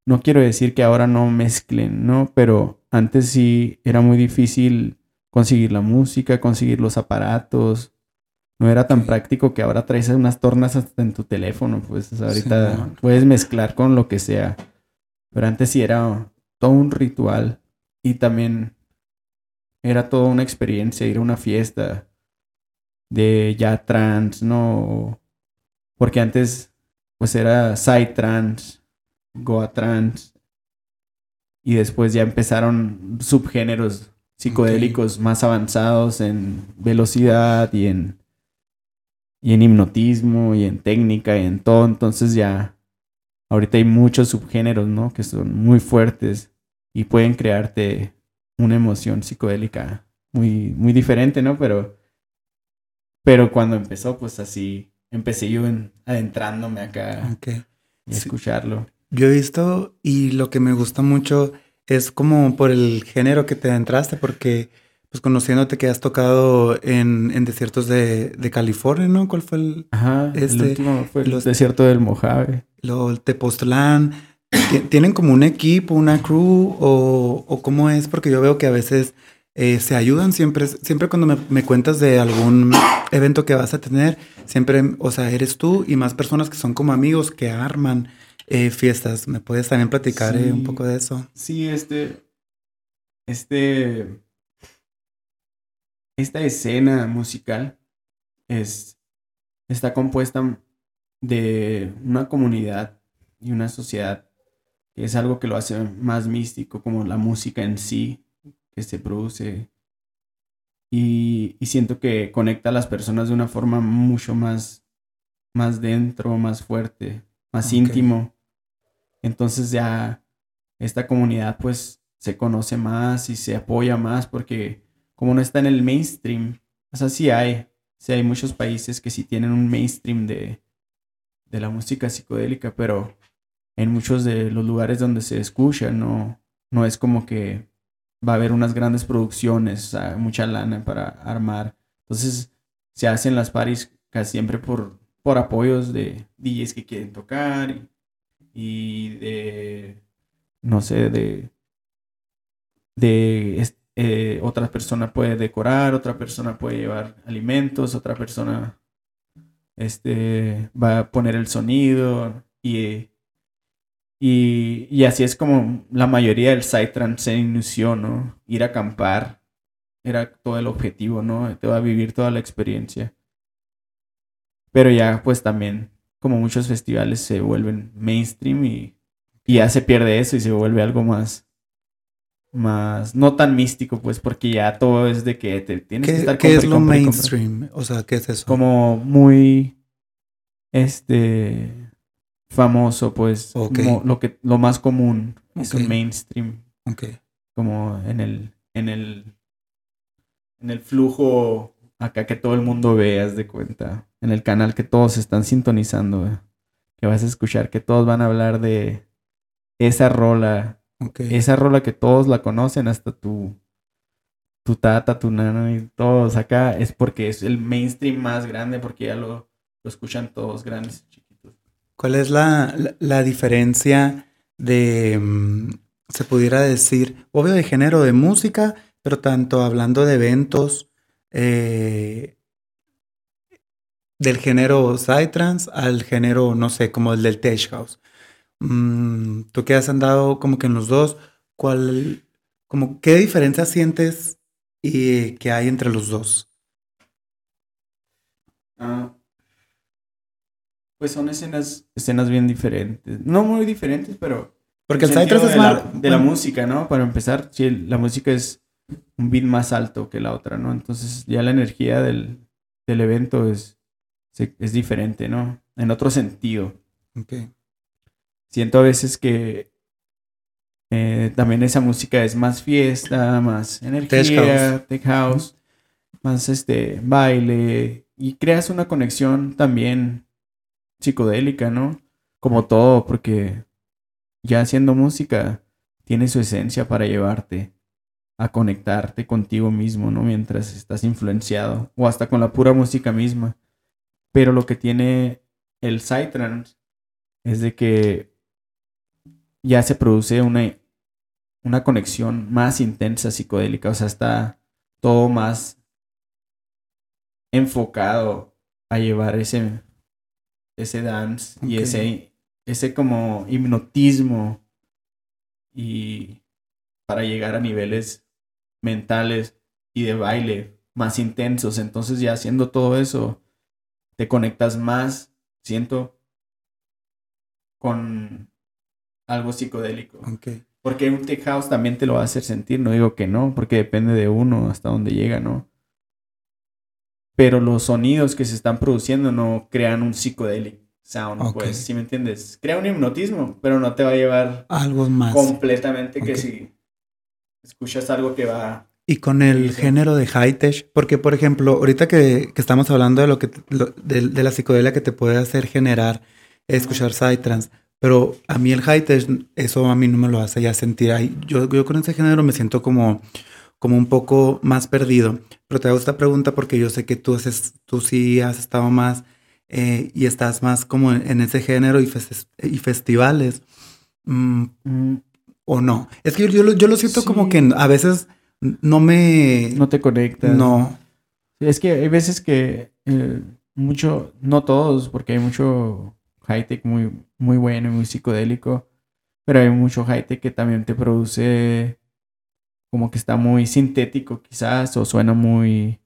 Speaker 2: No quiero decir que ahora no mezclen, ¿no? Pero antes sí era muy difícil conseguir la música, conseguir los aparatos, no era tan práctico que ahora traes unas tornas hasta en tu teléfono, pues ahorita puedes mezclar con lo que sea. Pero antes sí era todo un ritual y también era toda una experiencia ir a una fiesta de ya trans, ¿no? Porque antes pues era side trans, goa trans y después ya empezaron subgéneros psicodélicos más avanzados en velocidad y en y en hipnotismo y en técnica y en todo. Entonces ya ahorita hay muchos subgéneros, ¿no? Que son muy fuertes y pueden crearte una emoción psicodélica muy, muy diferente, ¿no? Pero Pero cuando empezó, pues así, empecé yo en, adentrándome acá
Speaker 1: Ok.
Speaker 2: y a escucharlo.
Speaker 1: Yo he visto y lo que me gusta mucho es como por el género que te adentraste, porque pues conociéndote que has tocado en, en desiertos de, de California, ¿no? ¿Cuál fue el,
Speaker 2: Ajá, el
Speaker 1: Este,
Speaker 2: último fue el
Speaker 1: los-
Speaker 2: desierto del Mojave.
Speaker 1: lo, el Tepoztlán? Ti- ¿Tienen como un equipo, una crew o, o cómo es? Porque yo veo que a veces eh, se ayudan siempre, siempre cuando me, me cuentas de algún evento que vas a tener, siempre, o sea, eres tú y más personas que son como amigos que arman eh, fiestas. ¿Me puedes también platicar eh, un poco de eso?
Speaker 2: Sí, este. Este. Esta escena musical es. Está compuesta de una comunidad y una sociedad que es algo que lo hace más místico, como la música en sí que se produce. Y, y siento que conecta a las personas de una forma mucho más, más dentro, más fuerte, más íntimo. Entonces ya esta comunidad pues se conoce más y se apoya más porque como no está en el mainstream, o sea, sí hay, sí hay muchos países que sí tienen un mainstream de, de la música psicodélica, pero en muchos de los lugares donde se escucha no, no es como que va a haber unas grandes producciones, o sea, mucha lana para armar. Entonces se hacen las paris casi siempre por, por apoyos de DJs que quieren tocar y, y de, no sé, de, de eh, otra persona puede decorar, otra persona puede llevar alimentos, otra persona este, va a poner el sonido y, y, y así es como la mayoría del Psytrance se inició, ¿no? Ir a acampar era todo el objetivo, ¿no? Te va a vivir toda la experiencia. Pero ya pues también, como muchos festivales se vuelven mainstream y ya se pierde eso y se vuelve algo más, más, no tan místico, pues, porque ya todo es de que te tienes que
Speaker 1: ¿Qué,
Speaker 2: estar
Speaker 1: qué es lo
Speaker 2: compre, compre.
Speaker 1: mainstream? O sea, ¿qué es eso?
Speaker 2: Como muy, este, famoso, pues, como lo que, lo más común es
Speaker 1: Ok.
Speaker 2: un mainstream,
Speaker 1: Ok.
Speaker 2: como en el, en el, en el flujo acá que todo el mundo ve, haz de cuenta, en el canal que todos están sintonizando, eh, que vas a escuchar que todos van a hablar de esa rola, esa rola que todos la conocen, hasta tu, tu tata, tu nana y todos acá, es porque es el mainstream más grande, porque ya lo, lo escuchan todos grandes y chiquitos.
Speaker 1: ¿Cuál es la, la, la diferencia de, mm, se pudiera decir, obvio de género de música, pero tanto hablando de eventos, eh, del género Psytrance al género, no sé, como el del Tech House? Mm, Tú que has andado como que en los dos, ¿cuál, como, qué diferencia sientes y que hay entre los dos?
Speaker 2: Ah, pues son escenas, escenas bien diferentes. No muy diferentes, pero
Speaker 1: Porque el Psytrance es
Speaker 2: de la, de la música, ¿no? Para empezar, sí, la música es un beat más alto que la otra, ¿no? Entonces ya la energía del, del evento es, es diferente, ¿no? En otro sentido.
Speaker 1: ok,
Speaker 2: Siento a veces que eh, también esa música es más fiesta, más energía, tech house, más este baile y creas una conexión también psicodélica, ¿no? Como todo, porque ya haciendo música tiene su esencia para llevarte a conectarte contigo mismo, ¿no? Mientras estás influenciado o hasta con la pura música misma. Pero lo que tiene el Psytrance es de que ya se produce una, una conexión más intensa psicodélica, o sea, está todo más enfocado a llevar ese, ese dance y ese, ese como hipnotismo y para llegar a niveles mentales y de baile más intensos. Entonces ya haciendo todo eso, te conectas más, siento, con algo psicodélico.
Speaker 1: ok.
Speaker 2: Porque un tech house también te lo va a hacer sentir, no digo que no, porque depende de uno hasta dónde llega, ¿no? Pero los sonidos que se están produciendo no crean un psicodélico sound,
Speaker 1: Ok.
Speaker 2: pues, ¿sí me entiendes? Crea un hipnotismo, pero no te va a llevar
Speaker 1: Algo más.
Speaker 2: completamente que
Speaker 1: Ok.
Speaker 2: si escuchas algo que va
Speaker 1: Y con el género de high tech, porque por ejemplo, ahorita que, que estamos hablando de lo que de, de, la psicodelia que te puede hacer generar escuchar psytrance, pero a mí el high tech, eso a mí no me lo hace ya sentir. Ay, yo, yo con ese género me siento como, como un poco más perdido. Pero te hago esta pregunta porque yo sé que tú, haces, tú sí has estado más eh, y estás más como en, ese género y, y festivales. Mm, mm. ¿O no? Es que yo, yo, lo siento como que a veces no me...
Speaker 2: No te conectas.
Speaker 1: No.
Speaker 2: Es que hay veces que eh, mucho, no todos, porque hay mucho high-tech muy, muy bueno y muy psicodélico, pero hay mucho high-tech que también te produce como que está muy sintético quizás o suena muy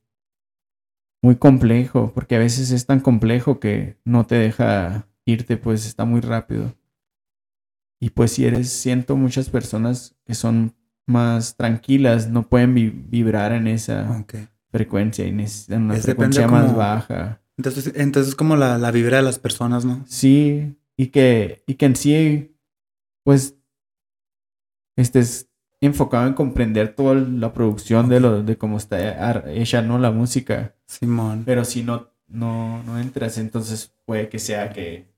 Speaker 2: muy complejo, porque a veces es tan complejo que no te deja irte, pues está muy rápido. Y pues si eres, siento muchas personas que son más tranquilas, no pueden vibrar en esa frecuencia, en, una frecuencia más baja.
Speaker 1: Entonces, entonces como la, la, vibra de las personas, ¿no?
Speaker 2: Sí, y que, y que en sí, pues, estés enfocado en comprender toda la producción de lo de cómo está hecha, ¿no? La música.
Speaker 1: Simón.
Speaker 2: Pero si no, no, no entras, entonces puede que sea que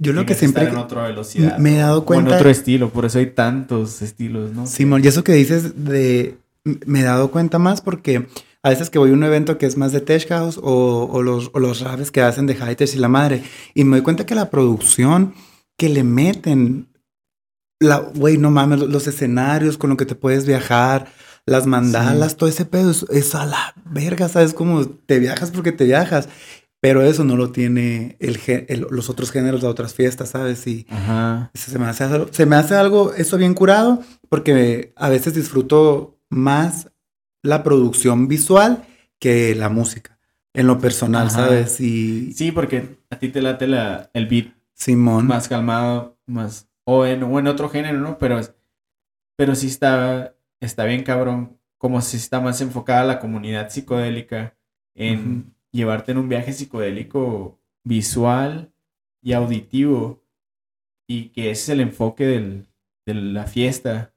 Speaker 1: yo lo que siempre
Speaker 2: en otra velocidad
Speaker 1: me he dado cuenta
Speaker 2: o en otro estilo, por eso hay tantos estilos, ¿no?
Speaker 1: Simón, y eso que dices de me he dado cuenta más porque a veces que voy a un evento que es más de tech house o, o los o los raves que hacen de high y la madre y me doy cuenta que la producción que le meten la güey, no mames, los escenarios con lo que te puedes viajar, las mandalas, todo ese pedo es, a la verga, ¿sabes? Como te viajas porque te viajas. Pero eso no lo tiene el, los otros géneros de otras fiestas, ¿sabes? Y Se, me hace, se me hace algo, eso bien curado, porque a veces disfruto más la producción visual que la música, en lo personal, ¿sabes? Y...
Speaker 2: Sí, porque a ti te late la, el beat.
Speaker 1: Simón.
Speaker 2: Más calmado, más... O en, o en otro género, ¿no? Pero, pero sí está, está bien cabrón, como si está más enfocada la comunidad psicodélica en llevarte en un viaje psicodélico visual y auditivo y que ese es el enfoque del, de la fiesta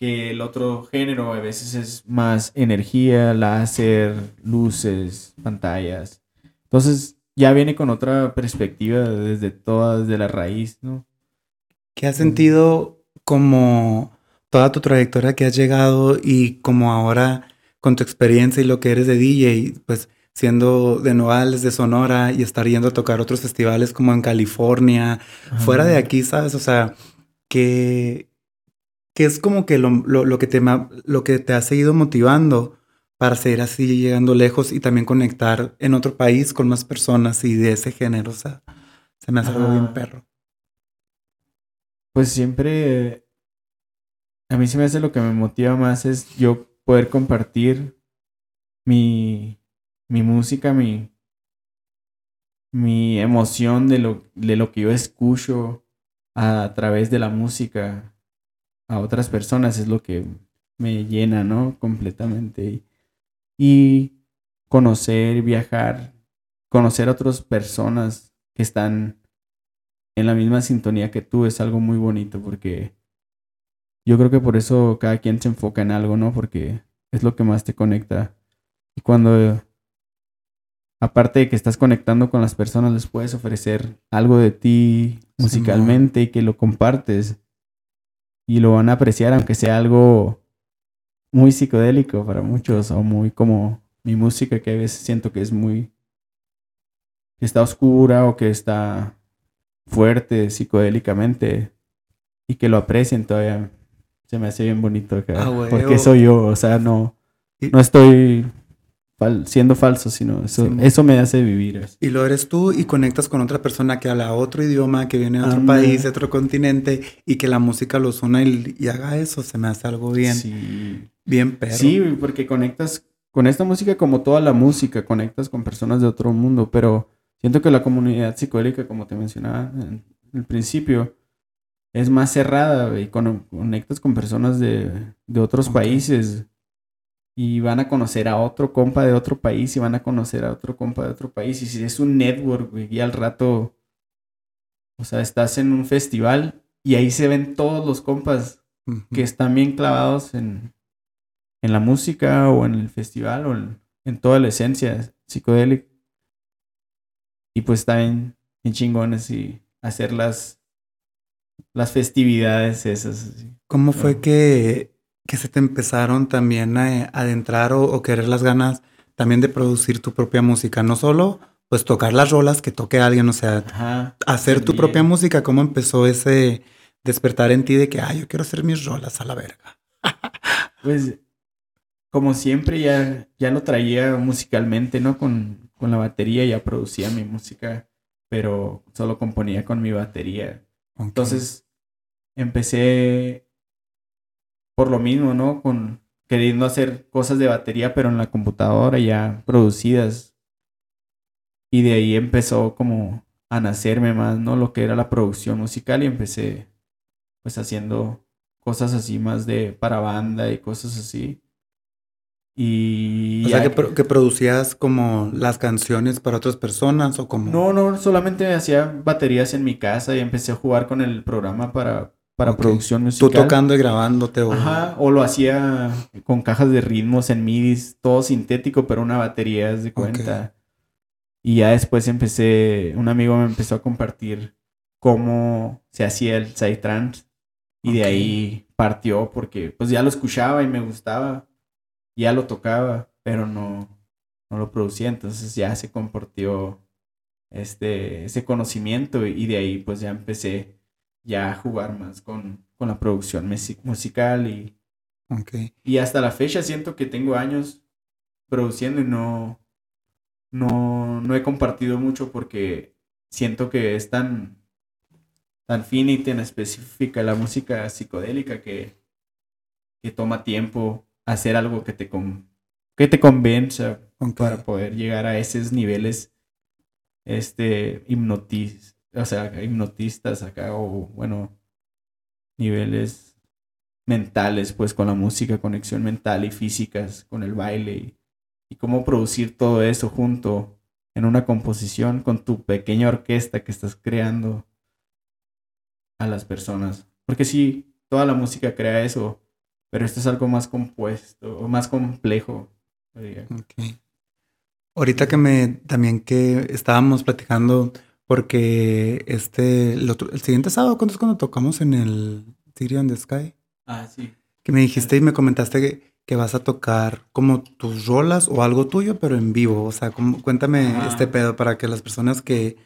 Speaker 2: que el otro género a veces es más energía, láser, luces, pantallas. Entonces ya viene con otra perspectiva desde toda, desde la raíz, ¿no?
Speaker 1: ¿Qué has sentido como toda tu trayectoria que has llegado y como ahora con tu experiencia y lo que eres de DJ, pues siendo de Noales, de Sonora y estar yendo a tocar otros festivales como en California, fuera de aquí, ¿sabes? O sea, que, que es como que lo, lo, que te, lo que te ha seguido motivando para seguir así llegando lejos y también conectar en otro país con más personas y de ese género, o sea, se me hace algo bien perro.
Speaker 2: Pues siempre, a mí se me hace lo que me motiva más es yo poder compartir mi, mi música, mi, mi emoción de lo, de lo que yo escucho a, través de la música a otras personas es lo que me llena, ¿no? Completamente. Y, conocer, viajar, conocer a otras personas que están en la misma sintonía que tú es algo muy bonito porque yo creo que por eso cada quien se enfoca en algo, ¿no? Porque es lo que más te conecta. Y cuando aparte de que estás conectando con las personas, les puedes ofrecer algo de ti musicalmente y que lo compartes. Y lo van a apreciar, aunque sea algo muy psicodélico para muchos, o muy como mi música, que a veces siento que es muy. que está oscura o que está fuerte psicodélicamente. Y que lo aprecien todavía. Se me hace bien bonito ah, porque soy yo, o sea, no, no estoy siendo falso, sino eso, eso me hace vivir.
Speaker 1: Y lo eres tú y conectas con otra persona que habla otro idioma, que viene de otro país, de otro continente, y que la música los una y, haga eso, se me hace algo bien,
Speaker 2: sí.
Speaker 1: bien perro.
Speaker 2: Sí, porque conectas con esta música como toda la música, conectas con personas de otro mundo, pero siento que la comunidad psicodélica, como te mencionaba en el principio, es más cerrada y conectas con personas de, de otros países y van a conocer a otro compa de otro país y van a conocer a otro compa de otro país. Y si es un network, güey, y al rato, o sea, estás en un festival y ahí se ven todos los compas que están bien clavados en, en la música o en el festival o en, toda la esencia psicodélica. Y pues también en chingones y hacer las, las festividades esas.
Speaker 1: ¿Cómo fue que, que, se te empezaron también a, adentrar o, querer las ganas también de producir tu propia música? No solo pues tocar las rolas que toque alguien, o sea, hacer tu propia música. ¿Cómo empezó ese despertar en ti de que, ay, yo quiero hacer mis rolas a la verga?
Speaker 2: pues como siempre ya, ya lo traía musicalmente, ¿no? Con, con la batería ya producía mi música, pero solo componía con mi batería. Entonces empecé por lo mismo, ¿no? Con queriendo hacer cosas de batería, pero en la computadora ya producidas. Y de ahí empezó como a nacerme más, ¿no? Lo que era la producción musical y empecé pues haciendo cosas así más de para banda y cosas así. Y
Speaker 1: o sea, que, que, producías como las canciones para otras personas o como...
Speaker 2: No, no, solamente hacía baterías en mi casa y empecé a jugar con el programa para, para producción musical.
Speaker 1: Tú tocando y grabándote
Speaker 2: o... Ajá, o lo hacía con cajas de ritmos en MIDI, todo sintético, pero una batería, de cuenta. Y ya después empecé, un amigo me empezó a compartir cómo se hacía el Psytrance. Y de ahí partió porque pues ya lo escuchaba y me gustaba. Ya lo tocaba, pero no, no lo producía, entonces ya se compartió este, ese conocimiento y de ahí pues ya empecé ya jugar más con, con la producción musical y, y hasta la fecha siento que tengo años produciendo y no, no, no he compartido mucho porque siento que es tan, tan fina y tan específica la música psicodélica que, que toma tiempo hacer algo que te, que te convenza para poder llegar a esos niveles este, hipnotis o sea, hipnotistas acá, o bueno, niveles mentales, pues con la música, conexión mental y físicas, con el baile y, cómo producir todo eso junto en una composición con tu pequeña orquesta que estás creando a las personas. Porque si toda la música crea eso, pero esto es algo más compuesto más complejo. Okay.
Speaker 1: Ahorita que me también que estábamos platicando porque este el, otro, el siguiente sábado cuando es cuando tocamos en el City on the Sky.
Speaker 2: Ah, sí.
Speaker 1: Que me dijiste y me comentaste que, que, vas a tocar como tus rolas o algo tuyo, pero en vivo. O sea, como, cuéntame este pedo para que las personas que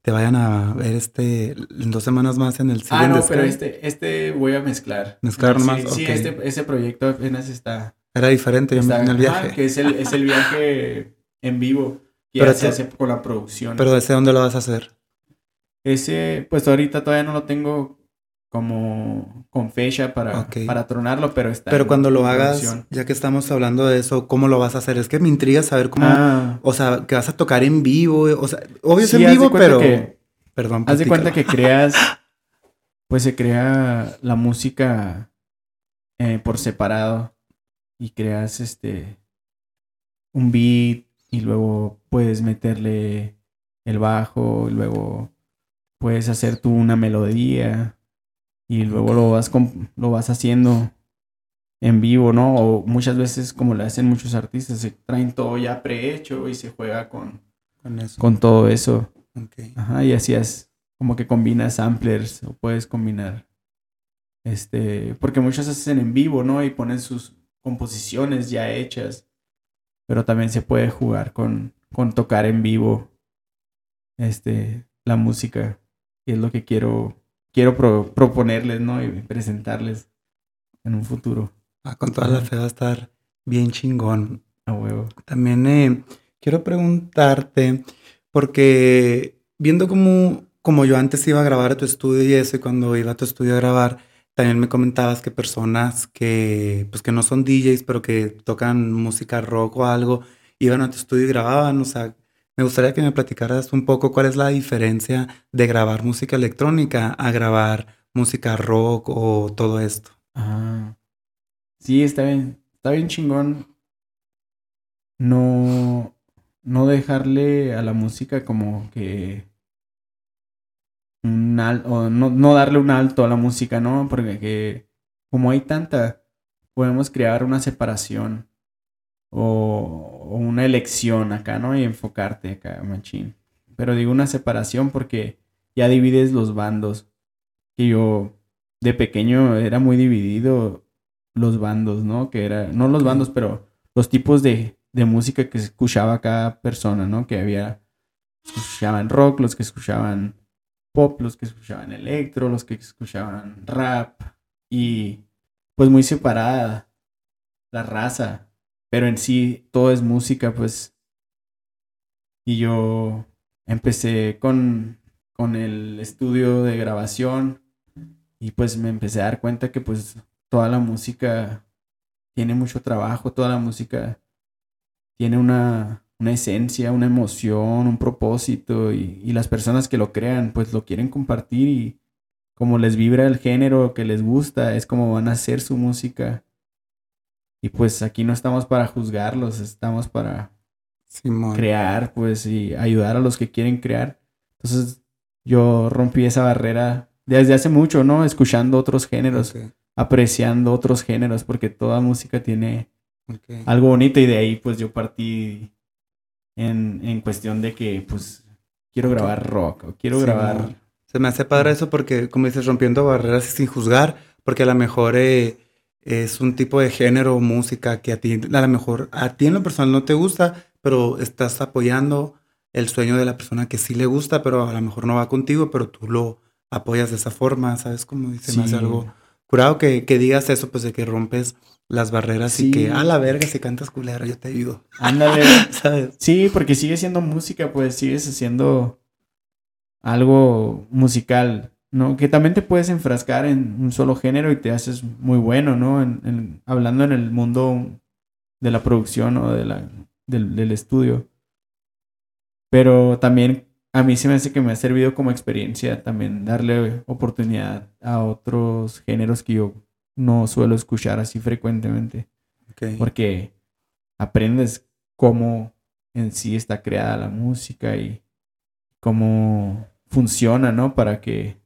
Speaker 1: te vayan a ver este en dos semanas más en el
Speaker 2: cine. Ah, no, pero este, este voy a mezclar.
Speaker 1: Mezclar
Speaker 2: más. Sí, sí este, ese proyecto apenas está.
Speaker 1: Era diferente en el viaje.
Speaker 2: Ah, que es el, es el viaje en vivo. Y pero se hace con la producción.
Speaker 1: Pero ese dónde lo vas a hacer?
Speaker 2: Ese, pues ahorita todavía no lo tengo como con fecha para, para tronarlo, pero está.
Speaker 1: Pero cuando lo hagas, ya que estamos hablando de eso, ¿cómo lo vas a hacer? Es que me intriga saber cómo. Ah. O sea, que vas a tocar en vivo. O sea, obvio es en vivo, pero. Perdón.
Speaker 2: Haz de cuenta que creas. Pues se crea la música eh, por separado. Y creas este. Un beat. Y luego puedes meterle el bajo. Y luego puedes hacer tú una melodía y luego lo vas, lo vas haciendo en vivo, ¿no? O muchas veces, como le hacen muchos artistas, se traen todo ya prehecho y se juega con, con, todo eso. Ajá, y así es como que combinas samplers o puedes combinar. Este, porque muchos hacen en vivo, ¿no? Y ponen sus composiciones ya hechas. Pero también se puede jugar con, con tocar en vivo este, la música. Y es lo que quiero quiero proponerles, ¿no? Y presentarles en un futuro.
Speaker 1: Ah, con toda la fe va a estar bien chingón.
Speaker 2: A huevo.
Speaker 1: También eh, quiero preguntarte, porque viendo cómo, como yo antes iba a grabar a tu estudio y eso, y cuando iba a tu estudio a grabar, también me comentabas que personas que, pues que no son DJs, pero que tocan música rock o algo, iban a tu estudio y grababan, o sea, me gustaría que me platicaras un poco cuál es la diferencia de grabar música electrónica a grabar música rock o todo esto.
Speaker 2: Ah. Sí, está bien. Está bien chingón. No. No dejarle a la música como que. Un o no, no darle un alto a la música, ¿no? Porque que, como hay tanta. podemos crear una separación o, o una elección acá, ¿no? Y enfocarte acá, machín. Pero digo una separación porque ya divides los bandos. Que yo de pequeño era muy dividido los bandos, ¿no? Que era, no los bandos, pero los tipos de, de música que escuchaba cada persona, ¿no? Que había, escuchaban rock, los que escuchaban pop, los que escuchaban electro, los que escuchaban rap y pues muy separada la raza, pero en sí todo es música, pues. Y yo empecé con, con el estudio de grabación y pues me empecé a dar cuenta que pues toda la música tiene mucho trabajo, toda la música tiene una, una esencia, una emoción, un propósito y, y, las personas que lo crean pues lo quieren compartir y como les vibra el género que les gusta, es como van a hacer su música. Y pues aquí no estamos para juzgarlos, estamos para crear pues y ayudar a los que quieren crear. Entonces yo rompí esa barrera desde hace mucho, ¿no? Escuchando otros géneros, apreciando otros géneros, porque toda música tiene algo bonito y de ahí pues yo partí en, en cuestión de que pues quiero grabar rock o quiero grabar...
Speaker 1: Se me hace padre eso porque, como dices, rompiendo barreras sin juzgar, porque a lo mejor eh, es un tipo de género o música que a ti, a lo mejor a ti en lo personal no te gusta, pero estás apoyando el sueño de la persona que sí le gusta, pero a lo mejor no va contigo, pero tú lo apoyas de esa forma, ¿sabes? Como dice, me hace algo curado que, que, digas eso, pues de que rompes las barreras y que a la verga si cantas culero, yo te ayudo.
Speaker 2: Ándale. ¿Sabes? Sí, porque sigue siendo música, pues sigues haciendo algo musical, ¿no? Que también te puedes enfrascar en un solo género y te haces muy bueno, ¿no? En, hablando en el mundo de la producción o de la, del, del estudio. Pero también a mí se me hace que me ha servido como experiencia también darle oportunidad a otros géneros que yo no suelo escuchar así frecuentemente. Porque aprendes cómo en sí está creada la música y cómo funciona, ¿no? Para que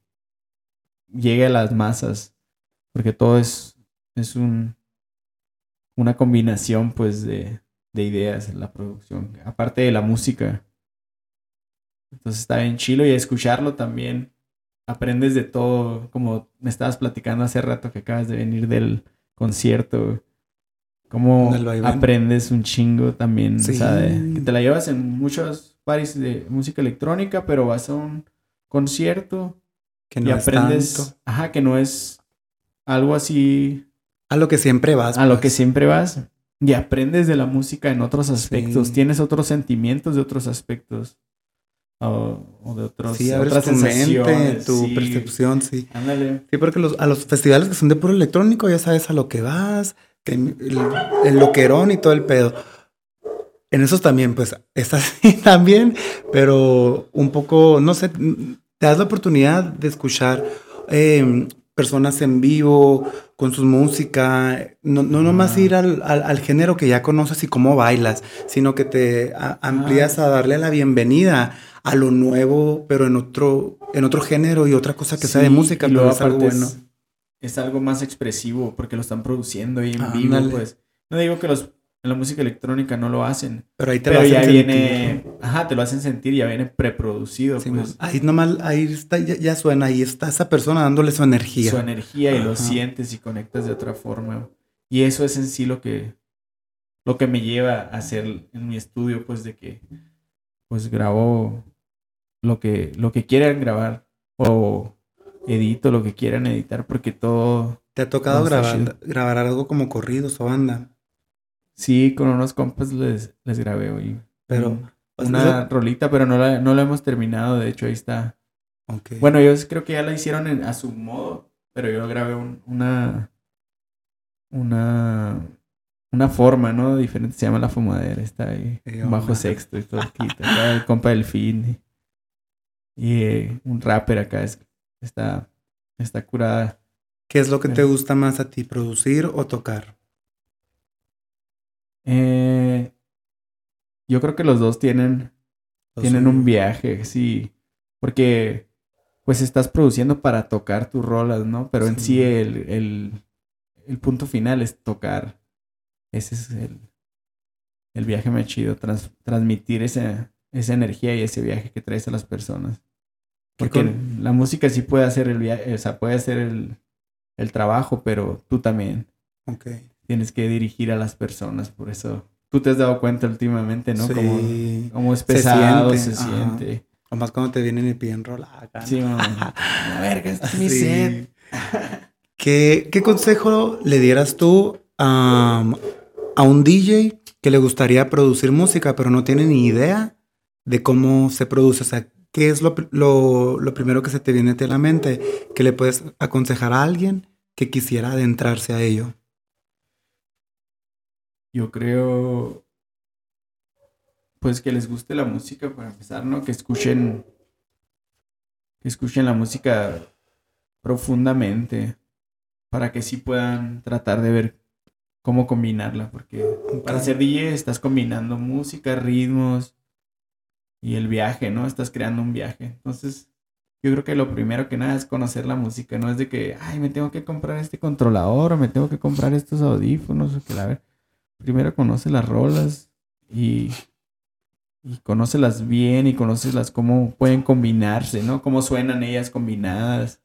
Speaker 2: llegue a las masas. Porque todo es, es un, una combinación, pues, de, de ideas en la producción. Aparte de la música. Entonces está bien chilo y escucharlo también aprendes de todo, como me estabas platicando hace rato que acabas de venir del concierto, cómo aprendes un chingo también, o sea, que te la llevas en muchos paris de música electrónica, pero vas a un concierto que no y aprendes, ajá, que no es algo así
Speaker 1: a lo que siempre vas,
Speaker 2: a lo que pues. siempre vas y aprendes de la música en otros aspectos, tienes otros sentimientos de otros aspectos o, de otros,
Speaker 1: sí, otras tu mente, tu percepción, sí.
Speaker 2: Ándale.
Speaker 1: Sí, porque los, a los festivales que son de puro electrónico ya sabes a lo que vas, que el, loquerón y todo el pedo. En esos también, pues, es así también, pero un poco, no sé, te das la oportunidad de escuchar eh, personas en vivo, con su música, no, no nomás ir al, al, género que ya conoces y cómo bailas, sino que te amplías a darle la bienvenida a lo nuevo, pero en otro, en otro género y otra cosa que sea de música, pero es algo bueno.
Speaker 2: Es, algo más expresivo porque lo están produciendo y en vivo, pues. No digo que los en la música electrónica no lo hacen.
Speaker 1: Pero ahí te lo hacen ya
Speaker 2: viene, ajá, te lo hacen sentir, ya viene preproducido. pues.
Speaker 1: Ahí nomás, ahí está, ya, suena, ahí está esa persona dándole su energía.
Speaker 2: Su energía y lo sientes y conectas de otra forma. Y eso es en sí lo que, lo que me lleva a hacer en mi estudio, pues de que, pues grabo lo que, lo que quieran grabar o edito lo que quieran editar porque todo...
Speaker 1: ¿Te ha tocado grabar, grabar algo como corridos o banda?
Speaker 2: Sí, con unos compas les, les grabé hoy. Pero. Una rolita, pero no la, no la hemos terminado. De hecho, ahí está. Bueno, ellos creo que ya la hicieron a su modo, pero yo grabé una. Una. Una forma, ¿no? Diferente. Se llama La Fumadera. Está ahí. bajo sexto y todo. Aquí, el compa del fin. Y, eh, un rapper acá. está, está curada.
Speaker 1: ¿Qué es lo que te gusta más a ti, producir o tocar?
Speaker 2: Eh, yo creo que los dos tienen, tienen un viaje, sí. Porque pues estás produciendo para tocar tus rolas, ¿no? Pero en sí el, el punto final es tocar. Ese es el, el viaje más chido, transmitir esa, esa energía y ese viaje que traes a las personas. Porque la música sí puede hacer el viaje, o sea, puede hacer el, el trabajo, pero tú también.
Speaker 1: Okay.
Speaker 2: Tienes que dirigir a las personas, por eso tú te has dado cuenta últimamente, ¿no? Sí. Como, es pesado, se siente.
Speaker 1: O más cuando te vienen y piden rola.
Speaker 2: Sí, mamá. A ver, que es mi set.
Speaker 1: ¿Qué, ¿Qué, consejo le dieras tú a, a un DJ que le gustaría producir música, pero no tiene ni idea de cómo se produce? O sea, ¿qué es lo, lo, lo primero que se te viene a la mente? que le puedes aconsejar a alguien que quisiera adentrarse a ello?
Speaker 2: Yo creo, pues que les guste la música para empezar, ¿no? Que escuchen, que escuchen la música profundamente para que sí puedan tratar de ver cómo combinarla, porque para ser DJ estás combinando música, ritmos y el viaje, ¿no? Estás creando un viaje. Entonces, yo creo que lo primero que nada es conocer la música, no es de que, ay, me tengo que comprar este controlador o me tengo que comprar estos audífonos o que la ver. Primero conoce las rolas y, y conócelas bien y conócelas cómo pueden combinarse, ¿no? Cómo suenan ellas combinadas.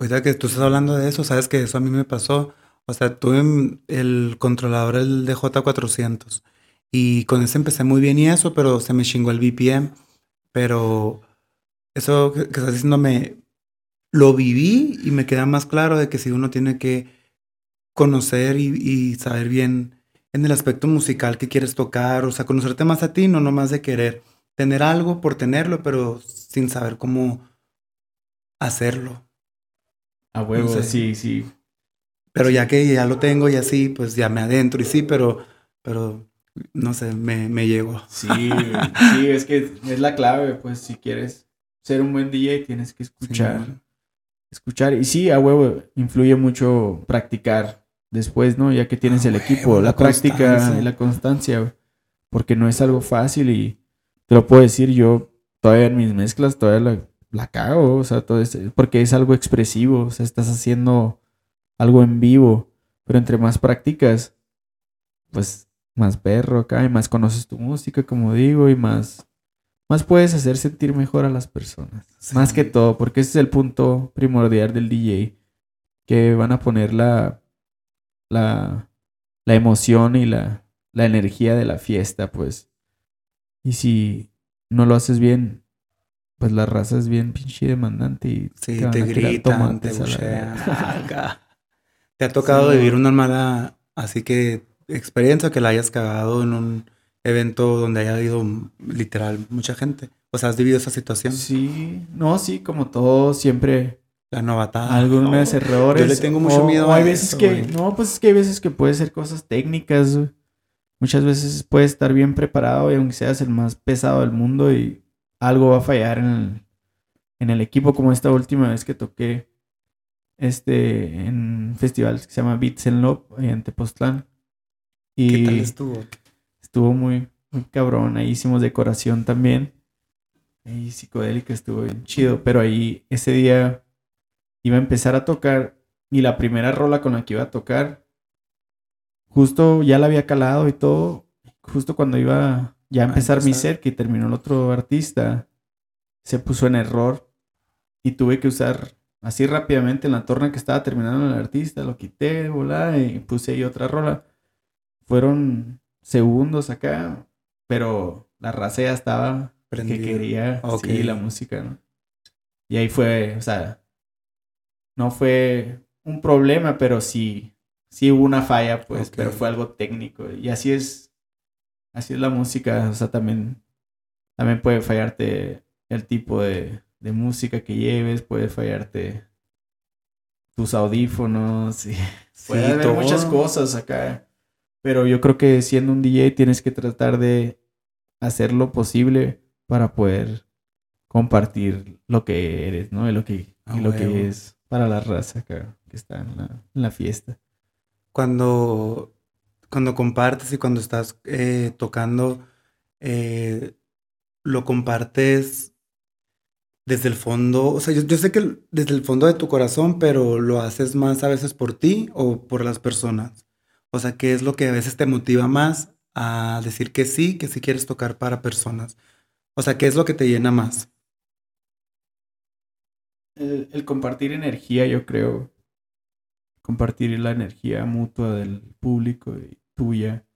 Speaker 1: Ahorita que tú estás hablando de eso, sabes que eso a mí me pasó. O sea, tuve el controlador, el DJ400. Y con ese empecé muy bien y eso, pero se me chingó el BPM. Pero eso que, estás diciendo me lo viví y me queda más claro de que si uno tiene que conocer y, saber bien en el aspecto musical que quieres tocar, o sea, conocerte más a ti, no nomás de querer tener algo por tenerlo, pero sin saber cómo hacerlo.
Speaker 2: A huevo, sí, sí.
Speaker 1: Pero ya que ya lo tengo y así, pues ya me adentro y sí, pero, pero no sé, me, me llegó.
Speaker 2: Sí, sí, es que es la clave, pues si quieres ser un buen DJ tienes que escuchar. escuchar. Y sí, a huevo, influye mucho practicar después, ¿no? Ya que tienes el equipo, la, práctica y la constancia, porque no es algo fácil y te lo puedo decir yo, todavía en mis mezclas, todavía la, la cago, o sea, todo porque es algo expresivo, o sea, estás haciendo algo en vivo, pero entre más practicas, pues más perro acá y más conoces tu música, como digo, y más, más puedes hacer sentir mejor a las personas. Más que todo, porque ese es el punto primordial del DJ, que van a poner la, la, la emoción y la, la energía de la fiesta, pues. Y si no lo haces bien, pues la raza es bien pinche demandante y
Speaker 1: sí, te, gritan, te, ¿Te ha tocado vivir una mala, así que experiencia que la hayas cagado en un evento donde haya habido literal mucha gente? O sea, ¿has vivido esa situación?
Speaker 2: Sí, no, sí, como todo, siempre.
Speaker 1: La novatada.
Speaker 2: Algunos errores.
Speaker 1: Yo le tengo mucho miedo
Speaker 2: a hay veces que, no, pues es que hay veces que puede ser cosas técnicas. Muchas veces puedes estar bien preparado y aunque seas el más pesado del mundo y algo va a fallar en el, en el equipo, como esta última vez que toqué este en un festival que se llama Beats and Love en Tepoztlán.
Speaker 1: Y ¿Qué tal estuvo?
Speaker 2: Estuvo muy, muy cabrón. Ahí hicimos decoración también. Y psicodélica estuvo bien chido. Pero ahí ese día iba a empezar a tocar. Y la primera rola con la que iba a tocar, justo ya la había calado y todo. Justo cuando iba ya a empezar mi set, que terminó el otro artista, se puso en error. Y tuve que usar así rápidamente en la torna que estaba terminando el artista, lo quité, volá, y puse ahí otra rola. Fueron segundos acá, pero la raza ya estaba que quería okay. la música, ¿no? Y ahí fue, o sea, no fue un problema, pero sí, sí hubo una falla, pues, pero fue algo técnico. Y así es, así es la música, o sea, también, también puede fallarte el tipo de, de música que lleves, puede fallarte tus audífonos, y puede haber muchas cosas acá. Pero yo creo que siendo un DJ tienes que tratar de hacer lo posible para poder compartir lo que eres, ¿no? Y lo que, lo que es para la raza que está en la, fiesta.
Speaker 1: Cuando, cuando compartes y cuando estás eh, tocando, eh, lo compartes desde el fondo, o sea, yo, yo, sé que desde el fondo de tu corazón, pero lo haces más a veces por ti o por las personas. O sea, ¿qué es lo que a veces te motiva más a decir que sí, que sí quieres tocar para personas? O sea, ¿qué es lo que te llena más?
Speaker 2: El, compartir energía, yo creo. Compartir la energía mutua del público y tuya.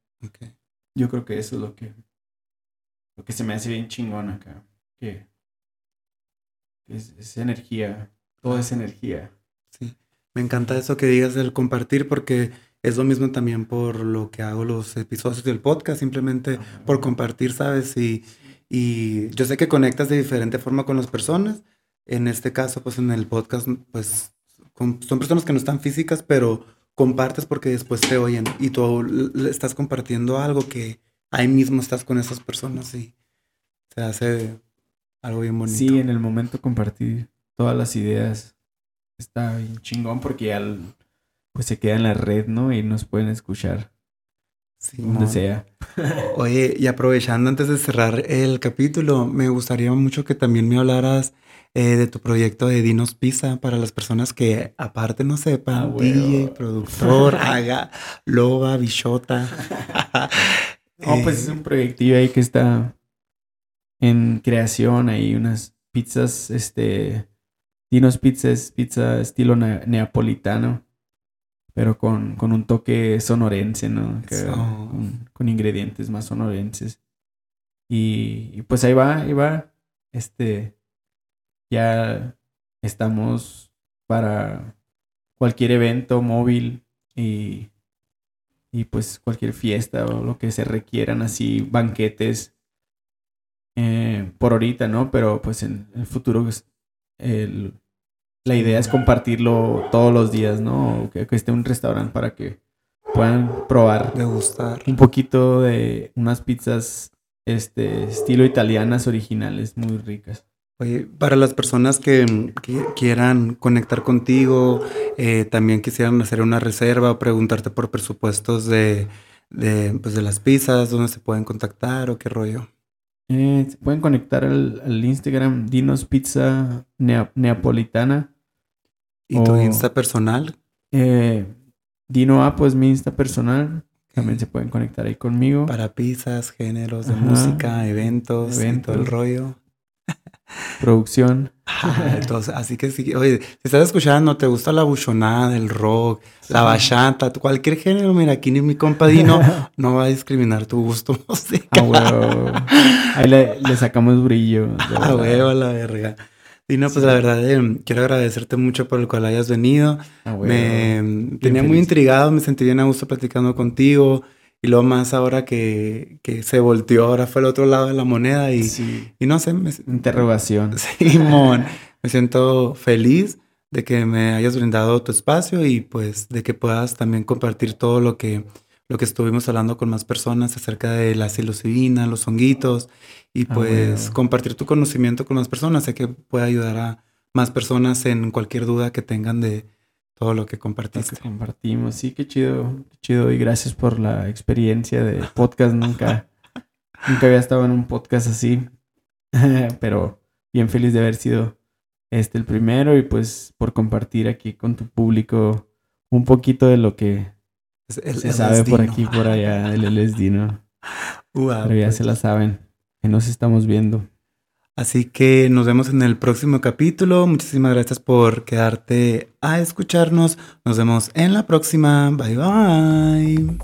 Speaker 2: Yo creo que eso es lo que, lo que se me hace bien chingón acá. Que es, energía, todo es energía.
Speaker 1: Sí, me encanta eso que digas del compartir porque es lo mismo también por lo que hago los episodios del podcast, simplemente por compartir, ¿sabes? Y, y yo sé que conectas de diferente forma con las personas. En este caso, pues en el podcast, pues son personas que no están físicas, pero compartes porque después te oyen y tú estás compartiendo algo que ahí mismo estás con esas personas y se hace algo bien bonito.
Speaker 2: Sí, en el momento compartir todas las ideas está bien chingón porque ya pues se queda en la red, ¿no? Y nos pueden escuchar sí, donde sea.
Speaker 1: Oye, y aprovechando antes de cerrar el capítulo, me gustaría mucho que también me hablaras eh, de tu proyecto de Dinos Pizza para las personas que aparte no sepan, ah, DJ, productor, haga, loba, bichota.
Speaker 2: no, pues es un proyectillo ahí que está en creación, hay unas pizzas, este, Dinos Pizzas, pizza estilo neapolitano, pero con, con, un toque sonorense, ¿no? con, ingredientes más sonorenses. Y, pues ahí va, ahí va. Este, ya estamos para cualquier evento móvil y, y pues cualquier fiesta o lo que se requieran, así banquetes eh, por ahorita, ¿no? Pero pues en el futuro pues, la idea es compartirlo todos los días, ¿no? que, esté un restaurante para que puedan probar.
Speaker 1: Degustar.
Speaker 2: Un poquito de unas pizzas este estilo italianas originales muy ricas.
Speaker 1: Oye, para las personas que, quieran conectar contigo, eh, también quisieran hacer una reserva o preguntarte por presupuestos de, de, pues de las pizzas, dónde se pueden contactar o qué rollo.
Speaker 2: Eh, se pueden conectar al, Instagram Dinos Pizza Neapolitana.
Speaker 1: ¿Y tu Insta personal?
Speaker 2: Eh, Dino A, pues mi Insta personal. También se pueden conectar ahí conmigo.
Speaker 1: Para pizzas, géneros de música, eventos, todo el rollo.
Speaker 2: Producción.
Speaker 1: entonces, así que sí, oye, si estás escuchando, te gusta la buchonada, el rock, la bachata, cualquier género, mira, aquí ni mi compadino no va a discriminar tu gusto
Speaker 2: musical. Ahí le, sacamos brillo.
Speaker 1: A huevo, la verga. Y no, pues la verdad, eh, quiero agradecerte mucho por el cual hayas venido. me tenía muy intrigado, me sentí bien a gusto platicando contigo. Y luego más ahora que, que, se volteó, ahora fue el otro lado de la moneda y, y no sé. Me,
Speaker 2: Interrogación.
Speaker 1: Simón, me siento feliz de que me hayas brindado tu espacio y pues de que puedas también compartir todo lo que, lo que estuvimos hablando con más personas acerca de la psilocibina, los honguitos y ah, pues compartir tu conocimiento con más personas. Sé que puede ayudar a más personas en cualquier duda que tengan de, todo lo que compartiste.
Speaker 2: compartimos, sí, qué chido, qué chido y gracias por la experiencia de podcast. Nunca, nunca había estado en un podcast así, pero bien feliz de haber sido este el primero y pues por compartir aquí con tu público un poquito de lo que se sabe por aquí por allá, el LSD, ¿no? pero ya se la saben, que nos estamos viendo.
Speaker 1: Así que nos vemos en el próximo capítulo. Muchísimas gracias por quedarte a escucharnos. Nos vemos en la próxima. Bye bye.